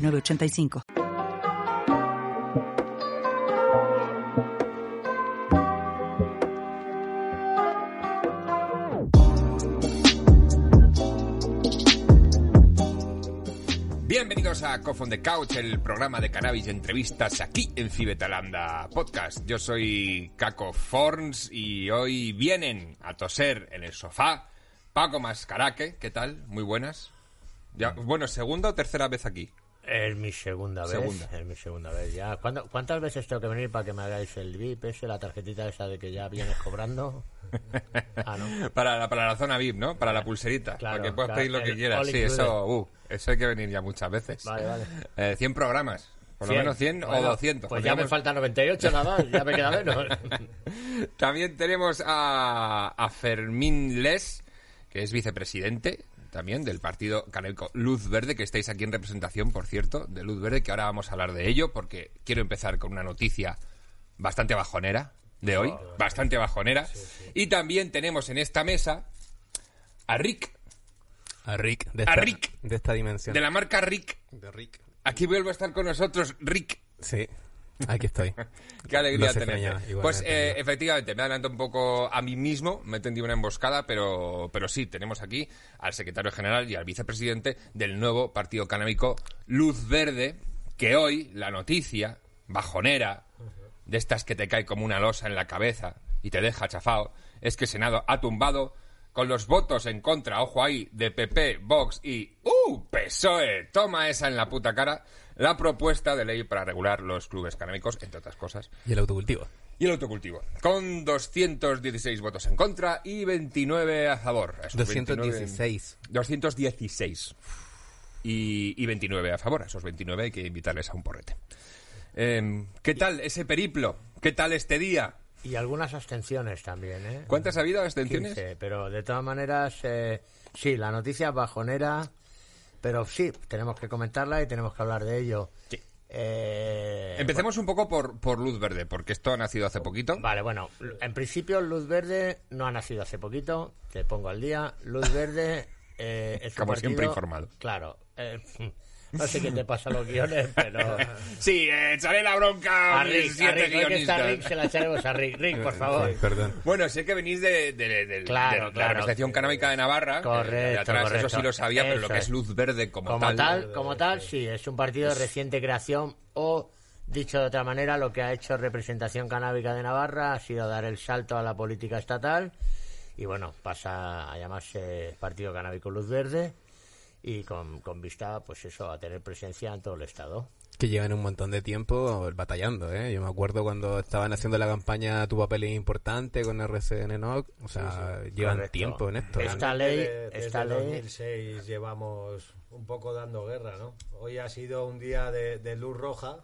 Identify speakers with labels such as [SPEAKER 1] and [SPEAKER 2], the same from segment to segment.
[SPEAKER 1] 906985.
[SPEAKER 2] Bienvenidos a Cough on the Couch, el programa de cannabis y entrevistas aquí en Cibetalanda Podcast. Yo soy Caco Forns y hoy vienen a toser en el sofá Paco Mascaraque. ¿Qué tal? Muy buenas. Bueno, segunda o tercera vez aquí.
[SPEAKER 3] Es mi segunda vez.
[SPEAKER 2] Segunda.
[SPEAKER 3] Es mi segunda vez ya. ¿Cuándo- ¿Cuántas veces tengo que venir para que me hagáis el VIP ese, la tarjetita esa de que ya vienes cobrando? Ah, no.
[SPEAKER 2] Para la, para la zona VIP, ¿no? Para la pulserita.
[SPEAKER 3] Claro,
[SPEAKER 2] para que puedas
[SPEAKER 3] claro,
[SPEAKER 2] pedir lo que quieras. Sí, eso, uh, eso hay que venir ya muchas veces.
[SPEAKER 3] Vale, vale.
[SPEAKER 2] Eh, 100 programas. Por lo
[SPEAKER 3] 100.
[SPEAKER 2] menos 100 o
[SPEAKER 3] Bueno,
[SPEAKER 2] 200.
[SPEAKER 3] Pues ya me faltan 98 nada más, ya me queda menos.
[SPEAKER 2] También tenemos a, a Fermín Les, que es vicepresidente también del partido canábico Luz Verde, que estáis aquí en representación, por cierto, de Luz Verde, que ahora vamos a hablar de ello, porque quiero empezar con una noticia bastante bajonera de hoy, bastante bajonera. Y también tenemos en esta mesa a Rick,
[SPEAKER 4] A Rick, de
[SPEAKER 2] A
[SPEAKER 4] esta,
[SPEAKER 2] Rick.
[SPEAKER 4] de esta dimensión.
[SPEAKER 2] de la marca Rick.
[SPEAKER 4] De Rick.
[SPEAKER 2] Aquí vuelve a estar con nosotros Rick.
[SPEAKER 4] Sí, aquí estoy.
[SPEAKER 2] Qué alegría tenerte. Pues eh, efectivamente, me adelanto un poco a mí mismo, me he tendido una emboscada, pero, pero sí, tenemos aquí al secretario general y al vicepresidente del nuevo partido canábico Luz Verde, que hoy la noticia bajonera, de estas que te cae como una losa en la cabeza y te deja chafado, es que el Senado ha tumbado con los votos en contra, ojo ahí, de PP, Vox y ¡Uh! PSOE, toma esa en la puta cara, la propuesta de ley para regular los clubes canábicos, entre otras cosas,
[SPEAKER 4] Y el autocultivo.
[SPEAKER 2] y el autocultivo, con 216 votos en contra y 29 a favor. Esos
[SPEAKER 4] 216.
[SPEAKER 2] 29 216. Y, y 29 a favor. A esos 29 hay que invitarles a un porrete. Em, ¿Qué tal ese periplo? ¿Qué tal este día?
[SPEAKER 3] Y algunas abstenciones también, ¿eh?
[SPEAKER 2] ¿Cuántas ha habido abstenciones?
[SPEAKER 3] 15, pero de todas maneras, eh, sí, la noticia bajonera, pero sí, tenemos que comentarla y tenemos que hablar de ello.
[SPEAKER 2] Sí.
[SPEAKER 3] Eh,
[SPEAKER 2] Empecemos un poco por, por Luz Verde, porque esto ha nacido hace poquito.
[SPEAKER 3] Vale, bueno, en principio Luz Verde no ha nacido hace poquito, te pongo al día. Luz Verde eh, es un
[SPEAKER 2] Como
[SPEAKER 3] partido-
[SPEAKER 2] siempre informado.
[SPEAKER 3] Claro. eh, no sé qué te pasa a los guiones, pero...
[SPEAKER 2] Sí, eh, echaré la bronca
[SPEAKER 3] A Rick, a Rick, hoy que está. Rick, se la echaremos a Rick. Rick, por favor.
[SPEAKER 4] Sí, perdón.
[SPEAKER 2] Bueno, sé que venís de, de- de- de-
[SPEAKER 3] Claro,
[SPEAKER 2] de la
[SPEAKER 3] claro.
[SPEAKER 2] representación canábica de Navarra.
[SPEAKER 3] Correcto,
[SPEAKER 2] eh, de atrás,
[SPEAKER 3] correcto.
[SPEAKER 2] Eso sí lo sabía, pero lo que es. Luz Verde como,
[SPEAKER 3] Como tal, como tal, sí, es un partido de reciente creación o, dicho de otra manera, lo que ha hecho Representación Canábica de Navarra ha sido dar el salto a la política estatal y bueno, pasa a llamarse Partido Canábico Luz Verde y con, con vista, pues eso, a tener presencia en todo el estado.
[SPEAKER 4] Que llevan un montón de tiempo batallando, ¿eh? Yo me acuerdo cuando estaban haciendo la campaña Tu papel es importante con RCN NOC. O sea, llevan
[SPEAKER 3] Correcto.
[SPEAKER 4] tiempo en esto.
[SPEAKER 3] Esta ley,
[SPEAKER 5] Desde, desde
[SPEAKER 3] esta ley,
[SPEAKER 5] 2006 llevamos un poco dando guerra, ¿no? Hoy ha sido un día de, de luz roja,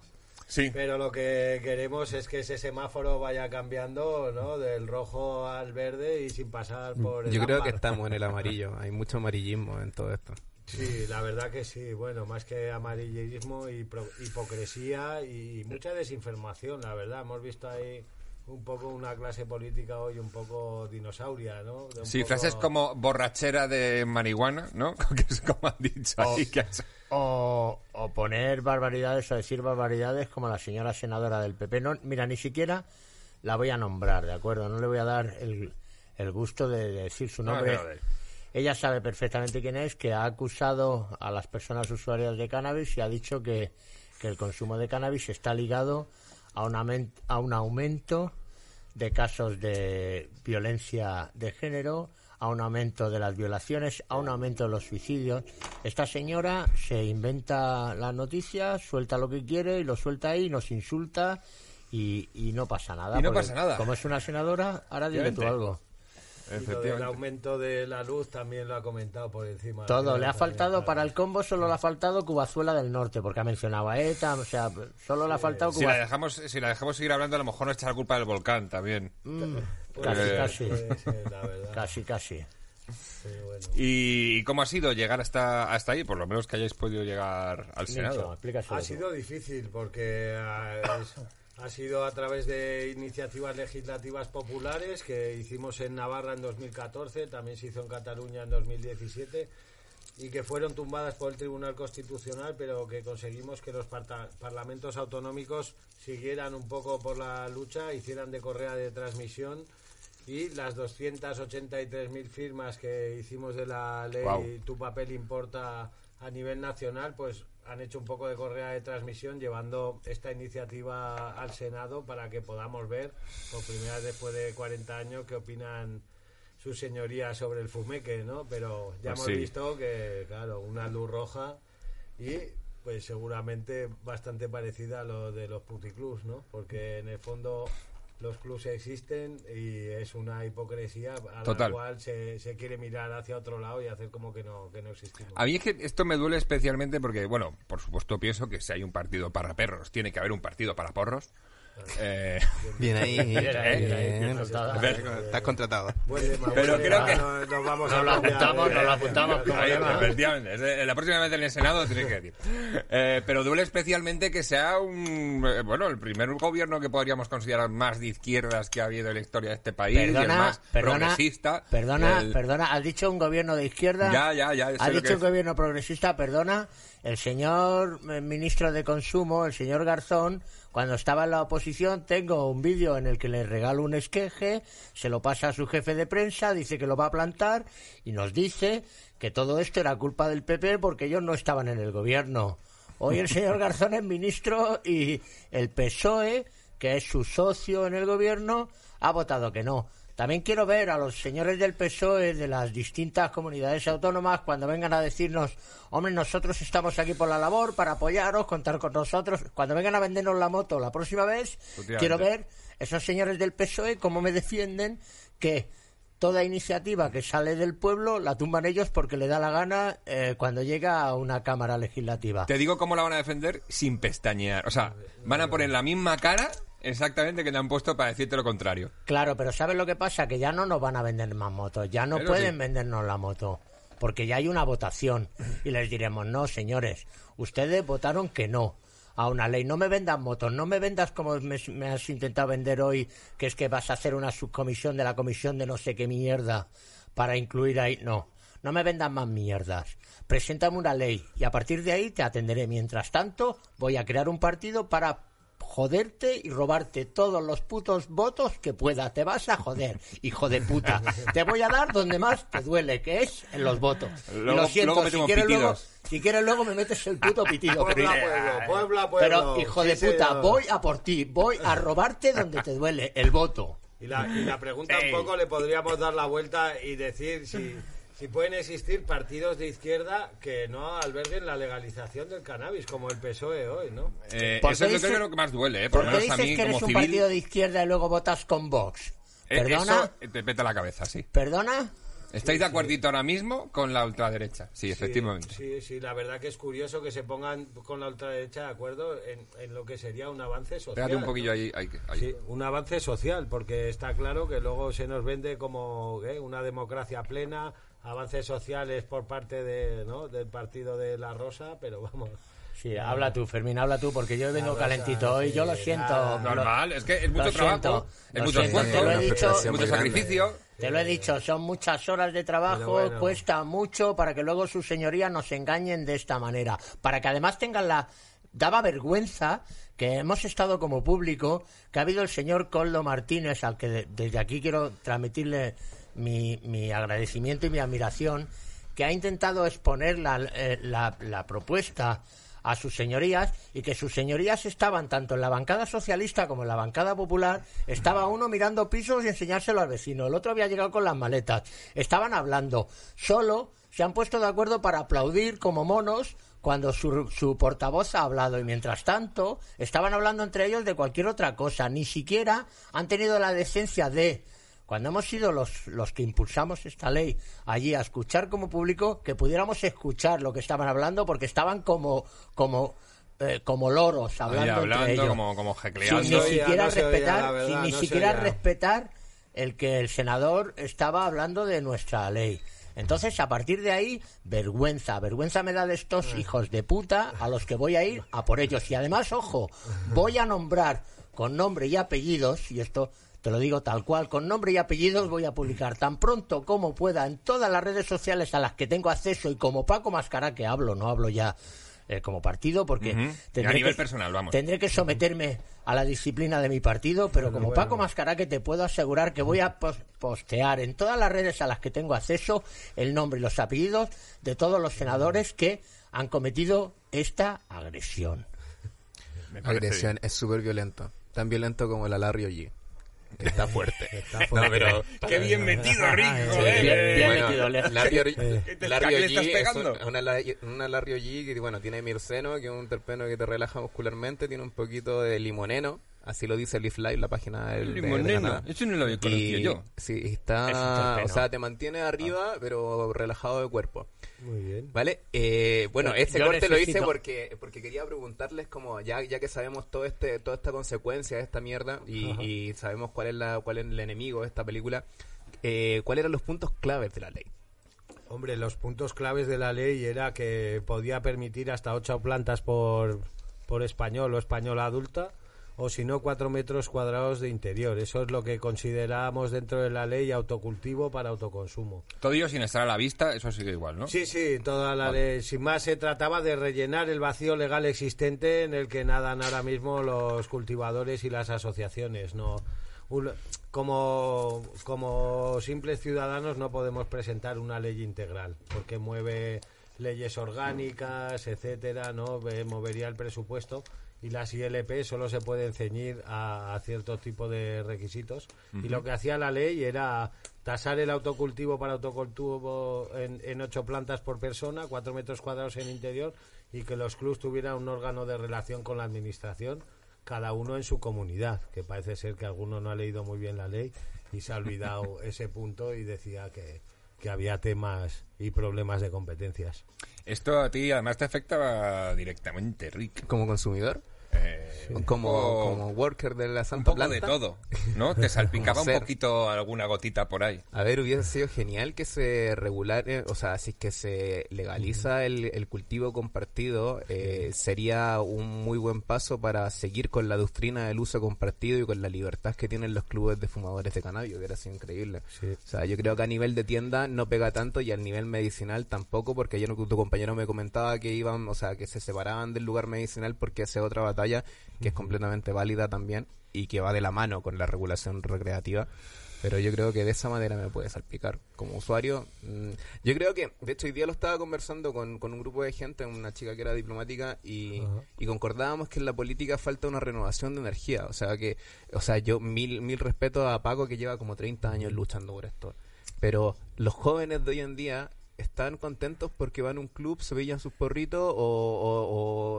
[SPEAKER 2] Sí.
[SPEAKER 5] pero lo que queremos es que ese semáforo vaya cambiando, ¿no? Del rojo al verde y sin pasar por el
[SPEAKER 4] Yo creo que estamos en el amarillo. Hay mucho amarillismo en todo esto.
[SPEAKER 5] Sí, la verdad que sí. Bueno, más que amarillismo y pro- hipocresía y mucha desinformación, la verdad. Hemos visto ahí un poco una clase política hoy un poco dinosauria, ¿no? De un
[SPEAKER 2] Sí,
[SPEAKER 5] poco-
[SPEAKER 2] frases como borrachera de marihuana, ¿no? Que es como han dicho ahí. que has-
[SPEAKER 3] o, o poner barbaridades o decir barbaridades como la señora senadora del PP. No, mira, ni siquiera la voy a nombrar, ¿de acuerdo? No le voy a dar el, el gusto de decir su
[SPEAKER 2] No,
[SPEAKER 3] nombre.
[SPEAKER 2] no, de-
[SPEAKER 3] Ella sabe perfectamente quién es, que ha acusado a las personas usuarias de cannabis y ha dicho que, que el consumo de cannabis está ligado a un, a un aumento de casos de violencia de género, a un aumento de las violaciones, a un aumento de los suicidios. Esta señora se inventa las noticias, suelta lo que quiere y lo suelta ahí, nos insulta y, y no pasa nada.
[SPEAKER 2] Y no pasa nada.
[SPEAKER 3] Como es una senadora, ahora dile tú algo.
[SPEAKER 5] Y lo del aumento de la luz también lo ha comentado por encima.
[SPEAKER 3] Todo, le ha faltado para el combo, solo le ha faltado Cubazuela del Norte, porque ha mencionado a ETA, o sea, solo le ha faltado
[SPEAKER 2] Si la,
[SPEAKER 3] Cuba.
[SPEAKER 2] dejamos, si la dejamos seguir hablando, a lo mejor nos echa la culpa del volcán también.
[SPEAKER 3] Mm,
[SPEAKER 5] Puede
[SPEAKER 3] casi,
[SPEAKER 2] Eh,
[SPEAKER 3] casi,
[SPEAKER 5] ser, la
[SPEAKER 3] casi, casi.
[SPEAKER 5] Pero bueno.
[SPEAKER 2] ¿Y cómo ha sido llegar hasta, hasta ahí? Por lo menos que hayáis podido llegar al
[SPEAKER 3] Nicho,
[SPEAKER 2] Senado.
[SPEAKER 3] explícaselo
[SPEAKER 5] Ha sido difícil porque ah, es- ha sido a través de iniciativas legislativas populares que hicimos en Navarra en 2014, también se hizo en Cataluña en 2017 y que fueron tumbadas por el Tribunal Constitucional, pero que conseguimos que los parlamentos autonómicos siguieran un poco por la lucha, hicieran de correa de transmisión y las 283.000 firmas que hicimos de la ley. Tu papel importa a nivel nacional, pues han hecho un poco de correa de transmisión llevando esta iniciativa al Senado para que podamos ver por primera vez después de 40 años qué opinan sus señorías sobre el fumeque, ¿no? Pero ya
[SPEAKER 2] Pues
[SPEAKER 5] hemos
[SPEAKER 2] sí.
[SPEAKER 5] visto que, claro, una luz roja y pues seguramente bastante parecida a lo de los puticlubs, ¿no? Porque en el fondo los clubs existen y es una hipocresía a
[SPEAKER 2] Total.
[SPEAKER 5] la cual se, se quiere mirar hacia otro lado y hacer como que no, que no existimos.
[SPEAKER 2] A mí es que esto me duele especialmente porque, bueno, por supuesto pienso que si hay un partido para perros, tiene que haber un partido para porros. Eh,
[SPEAKER 4] Bien ahí.
[SPEAKER 3] Bien bien
[SPEAKER 4] bien.
[SPEAKER 3] bien
[SPEAKER 4] Estás contratado.
[SPEAKER 2] Pero creo que-
[SPEAKER 5] No- nos vamos
[SPEAKER 3] Nos
[SPEAKER 5] a
[SPEAKER 3] lo apuntamos, nos lo apuntamos
[SPEAKER 2] Ahí,
[SPEAKER 3] lema.
[SPEAKER 2] efectivamente. La próxima vez en el Senado tiene que decir. Eh, pero duele especialmente que sea un. eh, Bueno, el primer gobierno que podríamos considerar más de izquierdas que ha habido en la historia de este país. y el
[SPEAKER 3] Perdona,
[SPEAKER 2] más
[SPEAKER 3] perdona,
[SPEAKER 2] progresista.
[SPEAKER 3] perdona,
[SPEAKER 2] El-
[SPEAKER 3] perdona, has dicho un gobierno de izquierda.
[SPEAKER 2] Ya, ya, ya,
[SPEAKER 3] Has dicho un
[SPEAKER 2] es.
[SPEAKER 3] gobierno progresista, perdona. El señor eh, ministro de Consumo, el señor Garzón, cuando estaba en la oposición, tengo un vídeo en el que le regalo un esqueje, se lo pasa a su jefe de prensa, dice que lo va a plantar y nos dice que todo esto era culpa del PP porque ellos no estaban en el gobierno. Hoy el señor Garzón es ministro y el PSOE, que es su socio en el gobierno, ha votado que no. También quiero ver a los señores del PSOE de las distintas comunidades autónomas cuando vengan a decirnos, hombre, nosotros estamos aquí por la labor, para apoyaros, contar con nosotros. Cuando vengan a vendernos la moto la próxima vez, quiero ver esos señores del PSOE cómo me defienden que toda iniciativa que sale del pueblo la tumban ellos porque le da la gana eh, cuando llega a una cámara legislativa.
[SPEAKER 2] Te digo cómo la van a defender sin pestañear. O sea, van a poner la misma cara exactamente que te han puesto para decirte lo contrario.
[SPEAKER 3] Claro, pero ¿sabes lo que pasa? Que ya no nos van a vender más motos, ya no pueden
[SPEAKER 2] sí.
[SPEAKER 3] vendernos la moto, porque ya hay una votación y les diremos, no, señores, ustedes votaron que no a una ley, no me vendas motos, no me vendas como me, me has intentado vender hoy, que es que vas a hacer una subcomisión de la comisión de no sé qué mierda para incluir ahí, no. No me vendas más mierdas. Preséntame una ley y a partir de ahí te atenderé. Mientras tanto, voy a crear un partido para joderte y robarte todos los putos votos que pueda. Te vas a joder, hijo de puta. Te voy a dar donde más te duele, que es en los votos. Y lo siento,
[SPEAKER 2] luego
[SPEAKER 3] si quieres luego, si quieres luego me metes el puto pitido.
[SPEAKER 5] Puebla,
[SPEAKER 3] pero-
[SPEAKER 5] pueblo, Puebla, pueblo.
[SPEAKER 3] pero, hijo de puta,
[SPEAKER 5] señor.
[SPEAKER 3] voy a por ti, voy a robarte donde te duele, el voto.
[SPEAKER 5] Y la, y la pregunta
[SPEAKER 2] Ey.
[SPEAKER 5] un poco le podríamos dar la vuelta y decir si, si pueden existir partidos de izquierda que no alberguen la legalización del cannabis, como el PSOE hoy, ¿no?
[SPEAKER 2] Eh,
[SPEAKER 3] ¿Por
[SPEAKER 2] eso es lo que
[SPEAKER 3] dice-
[SPEAKER 2] creo que más duele, ¿eh? Por
[SPEAKER 3] ¿Por
[SPEAKER 2] lo
[SPEAKER 3] qué
[SPEAKER 2] menos a
[SPEAKER 3] dices
[SPEAKER 2] mí
[SPEAKER 3] que eres
[SPEAKER 2] como
[SPEAKER 3] un
[SPEAKER 2] civil.
[SPEAKER 3] partido de izquierda y luego votas con Vox?
[SPEAKER 2] eh,
[SPEAKER 3] ¿Perdona?
[SPEAKER 2] Eso te peta la cabeza, sí.
[SPEAKER 3] ¿Perdona?
[SPEAKER 2] ¿Estáis de acuerdito ahora mismo con la ultraderecha? Sí, efectivamente.
[SPEAKER 5] Sí, sí, la verdad que es curioso que se pongan con la ultraderecha de acuerdo en, en lo que sería un avance social.
[SPEAKER 2] Pégate un
[SPEAKER 5] ¿no?
[SPEAKER 2] poquillo ahí. ahí, ahí.
[SPEAKER 5] Sí, un avance social, porque está claro que luego se nos vende como ¿eh? una democracia plena, avances sociales por parte de, ¿no? del partido de La Rosa, pero vamos.
[SPEAKER 3] Sí, habla tú, Fermín, habla tú, porque yo vengo
[SPEAKER 5] Rosa,
[SPEAKER 3] calentito hoy, yo lo siento.
[SPEAKER 5] nada.
[SPEAKER 2] Normal, es que es mucho trabajo,
[SPEAKER 3] siento,
[SPEAKER 2] es mucho esfuerzo,
[SPEAKER 3] te lo he
[SPEAKER 2] es
[SPEAKER 3] dicho,
[SPEAKER 2] mucho sacrificio.
[SPEAKER 3] Te lo he dicho, son muchas horas de trabajo,
[SPEAKER 5] bueno.
[SPEAKER 3] cuesta mucho para que luego sus señorías nos engañen de esta manera. Para que además tengan la... Daba vergüenza que hemos estado como público, que ha habido el señor Coldo Martínez, al que de- desde aquí quiero transmitirle mi, mi agradecimiento y mi admiración, que ha intentado exponer la, eh, la propuesta a sus señorías y que sus señorías estaban tanto en la bancada socialista como en la bancada popular, estaba uno mirando pisos y enseñárselo al vecino, el otro había llegado con las maletas, estaban hablando, solo se han puesto de acuerdo para aplaudir como monos cuando su, su portavoz ha hablado y mientras tanto estaban hablando entre ellos de cualquier otra cosa, ni siquiera han tenido la decencia de cuando hemos sido los, los que impulsamos esta ley allí a escuchar como público, que pudiéramos escuchar lo que estaban hablando, porque estaban como, como, eh, como loros hablando, entre
[SPEAKER 2] hablando,
[SPEAKER 3] ellos.
[SPEAKER 2] como, como
[SPEAKER 3] sin
[SPEAKER 2] jecleando.
[SPEAKER 3] ni
[SPEAKER 5] No
[SPEAKER 3] siquiera
[SPEAKER 5] no se oía,
[SPEAKER 3] respetar,
[SPEAKER 5] verdad,
[SPEAKER 3] sin ni
[SPEAKER 5] no
[SPEAKER 3] siquiera respetar el que el senador estaba hablando de nuestra ley. Entonces, a partir de ahí, vergüenza, vergüenza me da de estos
[SPEAKER 5] Ah.
[SPEAKER 3] hijos de puta a los que voy a ir a por ellos. Y además, ojo, voy a nombrar con nombre y apellidos, y esto te lo digo tal cual, con nombre y apellidos voy a publicar tan pronto como pueda en todas las redes sociales a las que tengo acceso y como Paco Mascara que hablo, no hablo ya eh, como partido porque tendré
[SPEAKER 2] A nivel
[SPEAKER 3] que-
[SPEAKER 2] personal, vamos.
[SPEAKER 3] tendré que someterme a la disciplina de mi partido, pero como Paco Mascara que te puedo asegurar que voy a pos- postear en todas las redes a las que tengo acceso el nombre y los apellidos de todos los senadores que han cometido esta agresión.
[SPEAKER 4] Agresión es súper violento. Tan violento como la Larry G. Está fuerte.
[SPEAKER 5] Está
[SPEAKER 4] No, pero...
[SPEAKER 2] Qué bien metido, Rick, joder.
[SPEAKER 3] bien, bien
[SPEAKER 4] Bueno,
[SPEAKER 3] metido, Leo.
[SPEAKER 4] Larry,
[SPEAKER 2] ¿Qué te-
[SPEAKER 4] Larry
[SPEAKER 2] qué le
[SPEAKER 4] OG
[SPEAKER 2] estás
[SPEAKER 4] es
[SPEAKER 2] pegando?
[SPEAKER 4] un- una, una Larry OG que bueno, tiene mirceno, que es un terpeno que te relaja muscularmente, tiene un poquito de limoneno, así lo dice Leaf Live, la página del de- de
[SPEAKER 2] eso no lo había conocido
[SPEAKER 4] Y-
[SPEAKER 2] yo.
[SPEAKER 4] Sí, está, o sea, te mantiene arriba, pero relajado de cuerpo.
[SPEAKER 5] Muy bien.
[SPEAKER 4] ¿Vale? Eh, bueno, este corte lo hice porque porque quería preguntarles como ya ya que sabemos todo este toda esta consecuencia de esta mierda y sabemos cuál es la cuál es el enemigo de esta película, eh, ¿cuáles eran los puntos claves de la ley?
[SPEAKER 5] Hombre, los puntos claves de la ley era que podía permitir hasta ocho plantas por, por español o española adulta, o si no, cuatro metros cuadrados de interior. Eso es lo que consideramos dentro de la ley autocultivo para autoconsumo.
[SPEAKER 2] Todo ello sin estar a la vista, eso sigue igual, ¿no?
[SPEAKER 5] Sí, sí, toda la ley. Sin más, se trataba de rellenar el vacío legal existente en el que nadan ahora mismo los cultivadores y las asociaciones. No, como, como simples ciudadanos no podemos presentar una ley integral porque mueve leyes orgánicas, etcétera, no movería el presupuesto y las ILP solo se pueden ceñir a, a cierto tipo de requisitos y lo que hacía la ley era tasar el autocultivo para autocultivo en, en ocho plantas por persona, cuatro metros cuadrados en interior y que los clubs tuvieran un órgano de relación con la administración, cada uno en su comunidad, que parece ser que alguno no ha leído muy bien la ley y se ha olvidado ese punto y decía que, que había temas y problemas de competencias.
[SPEAKER 2] Esto a ti además te afecta directamente, Rick.
[SPEAKER 4] Como consumidor,
[SPEAKER 2] Eh, un
[SPEAKER 4] como,
[SPEAKER 2] poco-
[SPEAKER 4] como worker de la
[SPEAKER 2] un
[SPEAKER 4] Santa
[SPEAKER 2] poco
[SPEAKER 4] Planta.
[SPEAKER 2] de todo, ¿no? Te salpicaba un poquito alguna gotita por ahí.
[SPEAKER 4] A ver, hubiese sido genial que se regulare, o sea, si es que se legaliza el, el cultivo compartido, eh, sería un muy buen paso para seguir con la doctrina del uso compartido y con la libertad que tienen los clubes de fumadores de cannabis, hubiera sido increíble.
[SPEAKER 5] Sí.
[SPEAKER 4] O sea, yo creo que a nivel de tienda no pega tanto y a nivel medicinal tampoco, porque ayer tu compañero me comentaba que iban, o sea, que se separaban del lugar medicinal porque hace otra batalla que es completamente válida también y que va de la mano con la regulación recreativa. Pero yo creo que de esa manera me puede salpicar. Como usuario, mm, yo creo que, de hecho, hoy día lo estaba conversando con, con un grupo de gente, una chica que era diplomática, y, y concordábamos que en la política falta una renovación de energía. O sea, que, o sea, yo mil, mil respeto a Paco que lleva como 30 años luchando por esto. Pero los jóvenes de hoy en día están contentos porque van a un club, se pillan sus porritos o, o-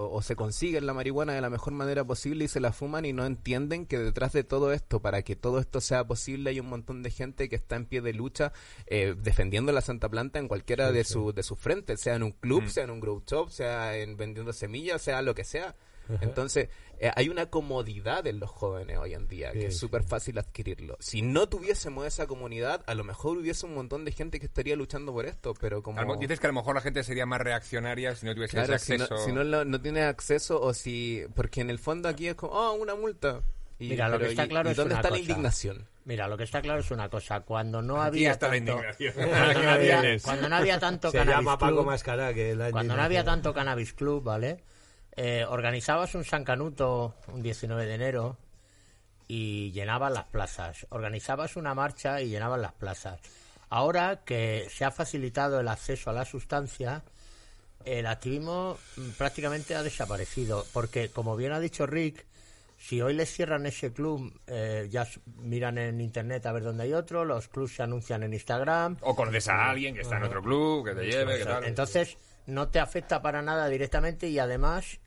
[SPEAKER 4] o- o se consiguen la marihuana de la mejor manera posible y se la fuman y no entienden que detrás de todo esto, para que todo esto sea posible, hay un montón de gente que está en pie de lucha eh, defendiendo la Santa Planta en cualquiera de, su, de sus frentes, sea en un club, sea en un grow shop, sea en vendiendo semillas, sea lo que sea. Entonces, eh, hay una comodidad en los jóvenes hoy en día, que
[SPEAKER 5] Sí,
[SPEAKER 4] es súper fácil adquirirlo. Si no tuviésemos esa comunidad, a lo mejor hubiese un montón de gente que estaría luchando por esto, pero como...
[SPEAKER 2] Dices que a lo mejor la gente sería más reaccionaria si no tuviese
[SPEAKER 4] Claro,
[SPEAKER 2] ese
[SPEAKER 4] si no,
[SPEAKER 2] acceso.
[SPEAKER 4] si no, lo- no tienes acceso o si... Porque en el fondo aquí es como, oh, una multa. Y,
[SPEAKER 3] Mira, lo que está
[SPEAKER 4] ¿y-
[SPEAKER 3] claro
[SPEAKER 4] ¿y
[SPEAKER 3] es
[SPEAKER 4] dónde
[SPEAKER 3] una
[SPEAKER 4] está la indignación?
[SPEAKER 3] Mira, lo que está claro es una cosa. Cuando no
[SPEAKER 2] Aquí
[SPEAKER 3] había
[SPEAKER 2] está
[SPEAKER 3] tanto,
[SPEAKER 2] indignación.
[SPEAKER 3] cuando, no había,
[SPEAKER 2] Tienes.
[SPEAKER 3] cuando no había tanto
[SPEAKER 5] Se
[SPEAKER 3] cannabis
[SPEAKER 5] llama Paco
[SPEAKER 3] club,
[SPEAKER 5] Mascara que la
[SPEAKER 3] cuando no había tanto cannabis club, ¿vale? Eh, organizabas un San Canuto un 19 de enero y llenaban las plazas. Organizabas una marcha y llenaban las plazas. Ahora que se ha facilitado el acceso a la sustancia, el activismo mm, prácticamente ha desaparecido. Porque, como bien ha dicho Rick, si hoy les cierran ese club, eh, ya miran en internet a ver dónde hay otro, los clubs se anuncian en Instagram.
[SPEAKER 2] O conoces a alguien que está en otro club, que te lleve, que tal.
[SPEAKER 3] Entonces, no te afecta para nada directamente y además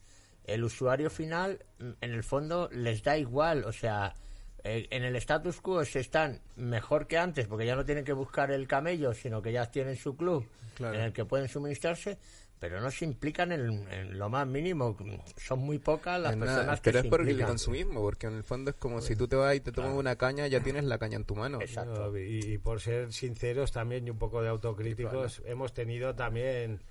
[SPEAKER 3] el usuario final, mm, en el fondo, les da igual. O sea, Eh, en el status quo se están mejor que antes porque ya no tienen que buscar el camello, sino que ya tienen su club
[SPEAKER 4] Claro.
[SPEAKER 3] en el que pueden suministrarse, pero no se implican en, en lo más mínimo. Son muy pocas las
[SPEAKER 4] Es nada,
[SPEAKER 3] personas que
[SPEAKER 4] pero
[SPEAKER 3] se
[SPEAKER 4] es por el
[SPEAKER 3] implican.
[SPEAKER 4] consumismo, porque en el fondo es como si tú te vas y te tomas una caña, ya tienes la caña en tu mano.
[SPEAKER 3] Exacto.
[SPEAKER 5] No, y, y por ser sinceros también y un poco de autocríticos, hemos tenido también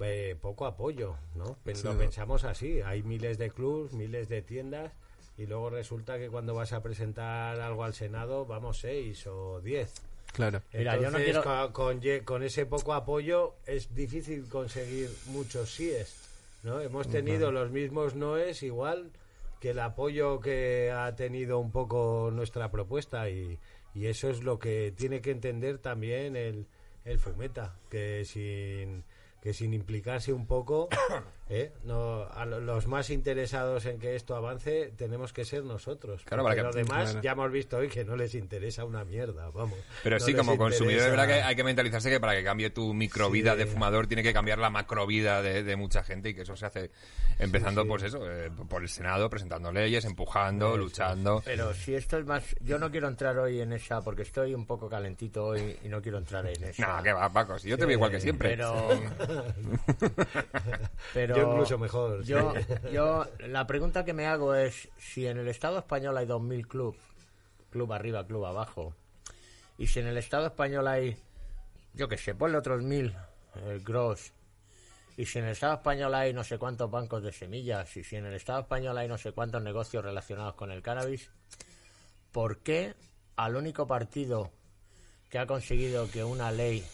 [SPEAKER 5] eh, poco apoyo, ¿no? Lo
[SPEAKER 4] Sí.
[SPEAKER 5] pensamos así, hay miles de clubs, miles de tiendas y luego resulta que cuando vas a presentar algo al Senado vamos seis o diez.
[SPEAKER 4] Claro.
[SPEAKER 3] Mira, yo no
[SPEAKER 5] Entonces,
[SPEAKER 3] quiero-
[SPEAKER 5] con, con ye- con ese poco apoyo es difícil conseguir muchos síes, ¿no? Hemos tenido los mismos noes igual que el apoyo que ha tenido un poco nuestra propuesta y, y eso es lo que tiene que entender también el, el Fumeta, que sin que sin implicarse un poco, ¿eh? no, a lo- los más interesados en que esto avance tenemos que ser nosotros.
[SPEAKER 2] Claro,
[SPEAKER 5] porque
[SPEAKER 2] para que-
[SPEAKER 5] los demás ya hemos visto hoy que no les interesa una mierda, vamos.
[SPEAKER 2] Pero
[SPEAKER 5] No
[SPEAKER 2] sí, como consumidor, es verdad que hay que mentalizarse que para que cambie tu microvida
[SPEAKER 5] Sí.
[SPEAKER 2] de fumador, tiene que cambiar la macrovida de, de mucha gente y que eso se hace empezando,
[SPEAKER 5] Sí, sí.
[SPEAKER 2] pues eso, eh, por el Senado, presentando leyes, empujando, luchando.
[SPEAKER 3] Pero si esto es más... Yo no quiero entrar hoy en esa, porque estoy un poco calentito hoy y no quiero entrar en esa.
[SPEAKER 2] No, que va, Paco, si yo te veo igual que siempre.
[SPEAKER 3] Pero... pero
[SPEAKER 5] Yo incluso mejor, sí.
[SPEAKER 3] Yo, yo, la pregunta que me hago es, si en el Estado español hay 2.000 clubs, club arriba, club abajo, y si en el Estado español hay, yo qué sé, ponle otros 1.000, el gross, y si en el Estado español hay no sé cuántos bancos de semillas, y si en el Estado español hay no sé cuántos negocios relacionados con el cannabis, ¿por qué al único partido que ha conseguido que una ley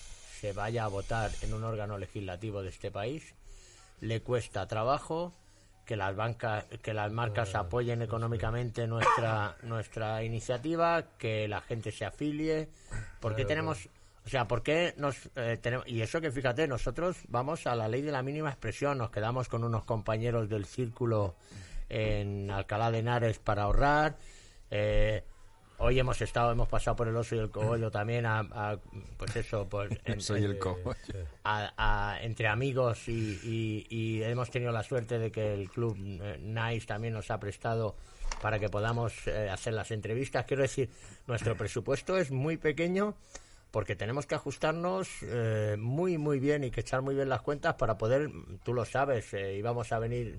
[SPEAKER 3] se vaya a votar en un órgano legislativo de este país le cuesta trabajo que las bancas que las marcas apoyen económicamente nuestra nuestra iniciativa que la gente se afilie porque tenemos o sea, ¿por qué nos eh, tenemos y eso que fíjate, nosotros vamos a la ley de la mínima expresión, nos quedamos con unos compañeros del círculo en Alcalá de Henares para ahorrar eh, Hoy hemos estado, hemos pasado por el oso y el cogollo también a, a, pues eso, pues en-
[SPEAKER 2] Soy el co.
[SPEAKER 3] a- a- entre amigos y, y- y hemos tenido la suerte de que el club eh, Nice también nos ha prestado para que podamos eh, hacer las entrevistas. Quiero decir, nuestro presupuesto es muy pequeño porque tenemos que ajustarnos eh, muy, muy bien y que echar muy bien las cuentas para poder, tú lo sabes, eh, íbamos a venir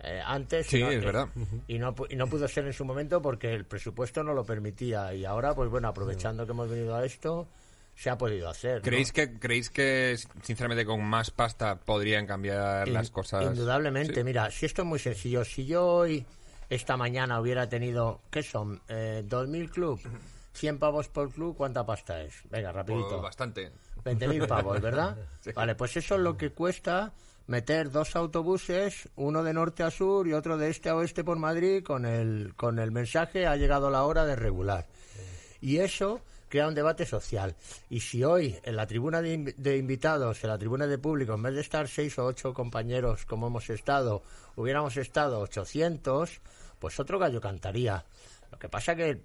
[SPEAKER 3] eh, antes.
[SPEAKER 2] Sí,
[SPEAKER 3] no-
[SPEAKER 2] es
[SPEAKER 3] eh,
[SPEAKER 2] verdad.
[SPEAKER 3] Y no, pu- y no pudo ser en su momento porque el presupuesto no lo permitía. Y ahora, pues bueno, aprovechando que hemos venido a esto, se ha podido hacer. ¿no?
[SPEAKER 2] ¿Creéis que, ¿Creéis que, sinceramente, con más pasta podrían cambiar las cosas?
[SPEAKER 3] Indudablemente,
[SPEAKER 2] Sí.
[SPEAKER 3] mira, si esto es muy sencillo, si yo hoy, esta mañana, hubiera tenido, ¿qué son? Eh, ¿2.000 club? ¿100 pavos por club? ¿Cuánta pasta es? Venga, rapidito.
[SPEAKER 2] Pues bastante.
[SPEAKER 3] 20.000 pavos, ¿verdad?
[SPEAKER 2] Sí.
[SPEAKER 3] Vale, pues eso es lo que cuesta meter dos autobuses, uno de norte a sur y otro de este a oeste por Madrid con el, con el mensaje ha llegado la hora de regular. Y eso crea un debate social. Y si hoy en la tribuna de, invi- de invitados, en la tribuna de público, en vez de estar seis o ocho compañeros como hemos estado, hubiéramos estado 800, pues otro gallo cantaría. Lo que pasa que eh,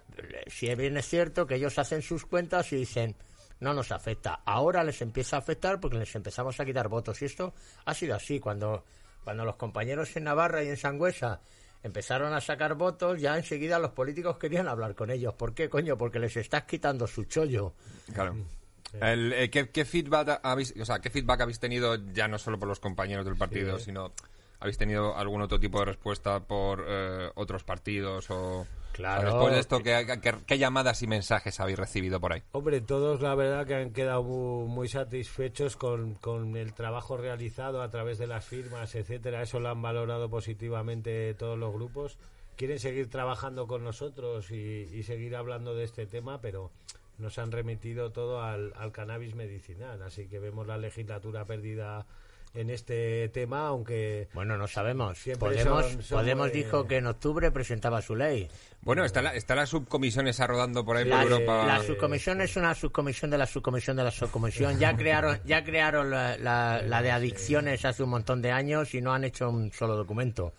[SPEAKER 3] si bien es cierto que ellos hacen sus cuentas y dicen no nos afecta. Ahora les empieza a afectar porque les empezamos a quitar votos. Y esto ha sido así. Cuando, cuando los compañeros en Navarra y en Sangüesa empezaron a sacar votos, ya enseguida los políticos querían hablar con ellos. ¿Por qué, coño? Porque les estás quitando su chollo.
[SPEAKER 2] Claro. El, eh, ¿qué, qué feedback habéis, o sea, ¿Qué feedback habéis tenido ya no solo por los compañeros del partido, sino habéis tenido algún otro tipo de respuesta por eh, otros partidos o
[SPEAKER 3] Claro.
[SPEAKER 2] después de esto ¿qué, qué, qué llamadas y mensajes habéis recibido por ahí?
[SPEAKER 5] Hombre, todos la verdad que han quedado mu- muy, satisfechos con, con el trabajo realizado a través de las firmas, etcétera. Eso lo han valorado positivamente todos los grupos. Quieren seguir trabajando con nosotros y, y seguir hablando de este tema, pero nos han remitido todo al, al cannabis medicinal. Así que vemos la legislatura perdida en este tema, aunque
[SPEAKER 3] Bueno, no sabemos.
[SPEAKER 5] Siempre
[SPEAKER 3] Podemos,
[SPEAKER 5] son- son
[SPEAKER 3] Podemos
[SPEAKER 5] muy-
[SPEAKER 3] dijo que en octubre presentaba su ley.
[SPEAKER 2] Bueno, está la, está la subcomisión esa rodando por ahí
[SPEAKER 3] La,
[SPEAKER 2] por Europa.
[SPEAKER 3] la subcomisión es una subcomisión de la subcomisión de la subcomisión. Ya crearon, ya crearon la, la- la de adicciones hace un montón de años y no han hecho un solo documento.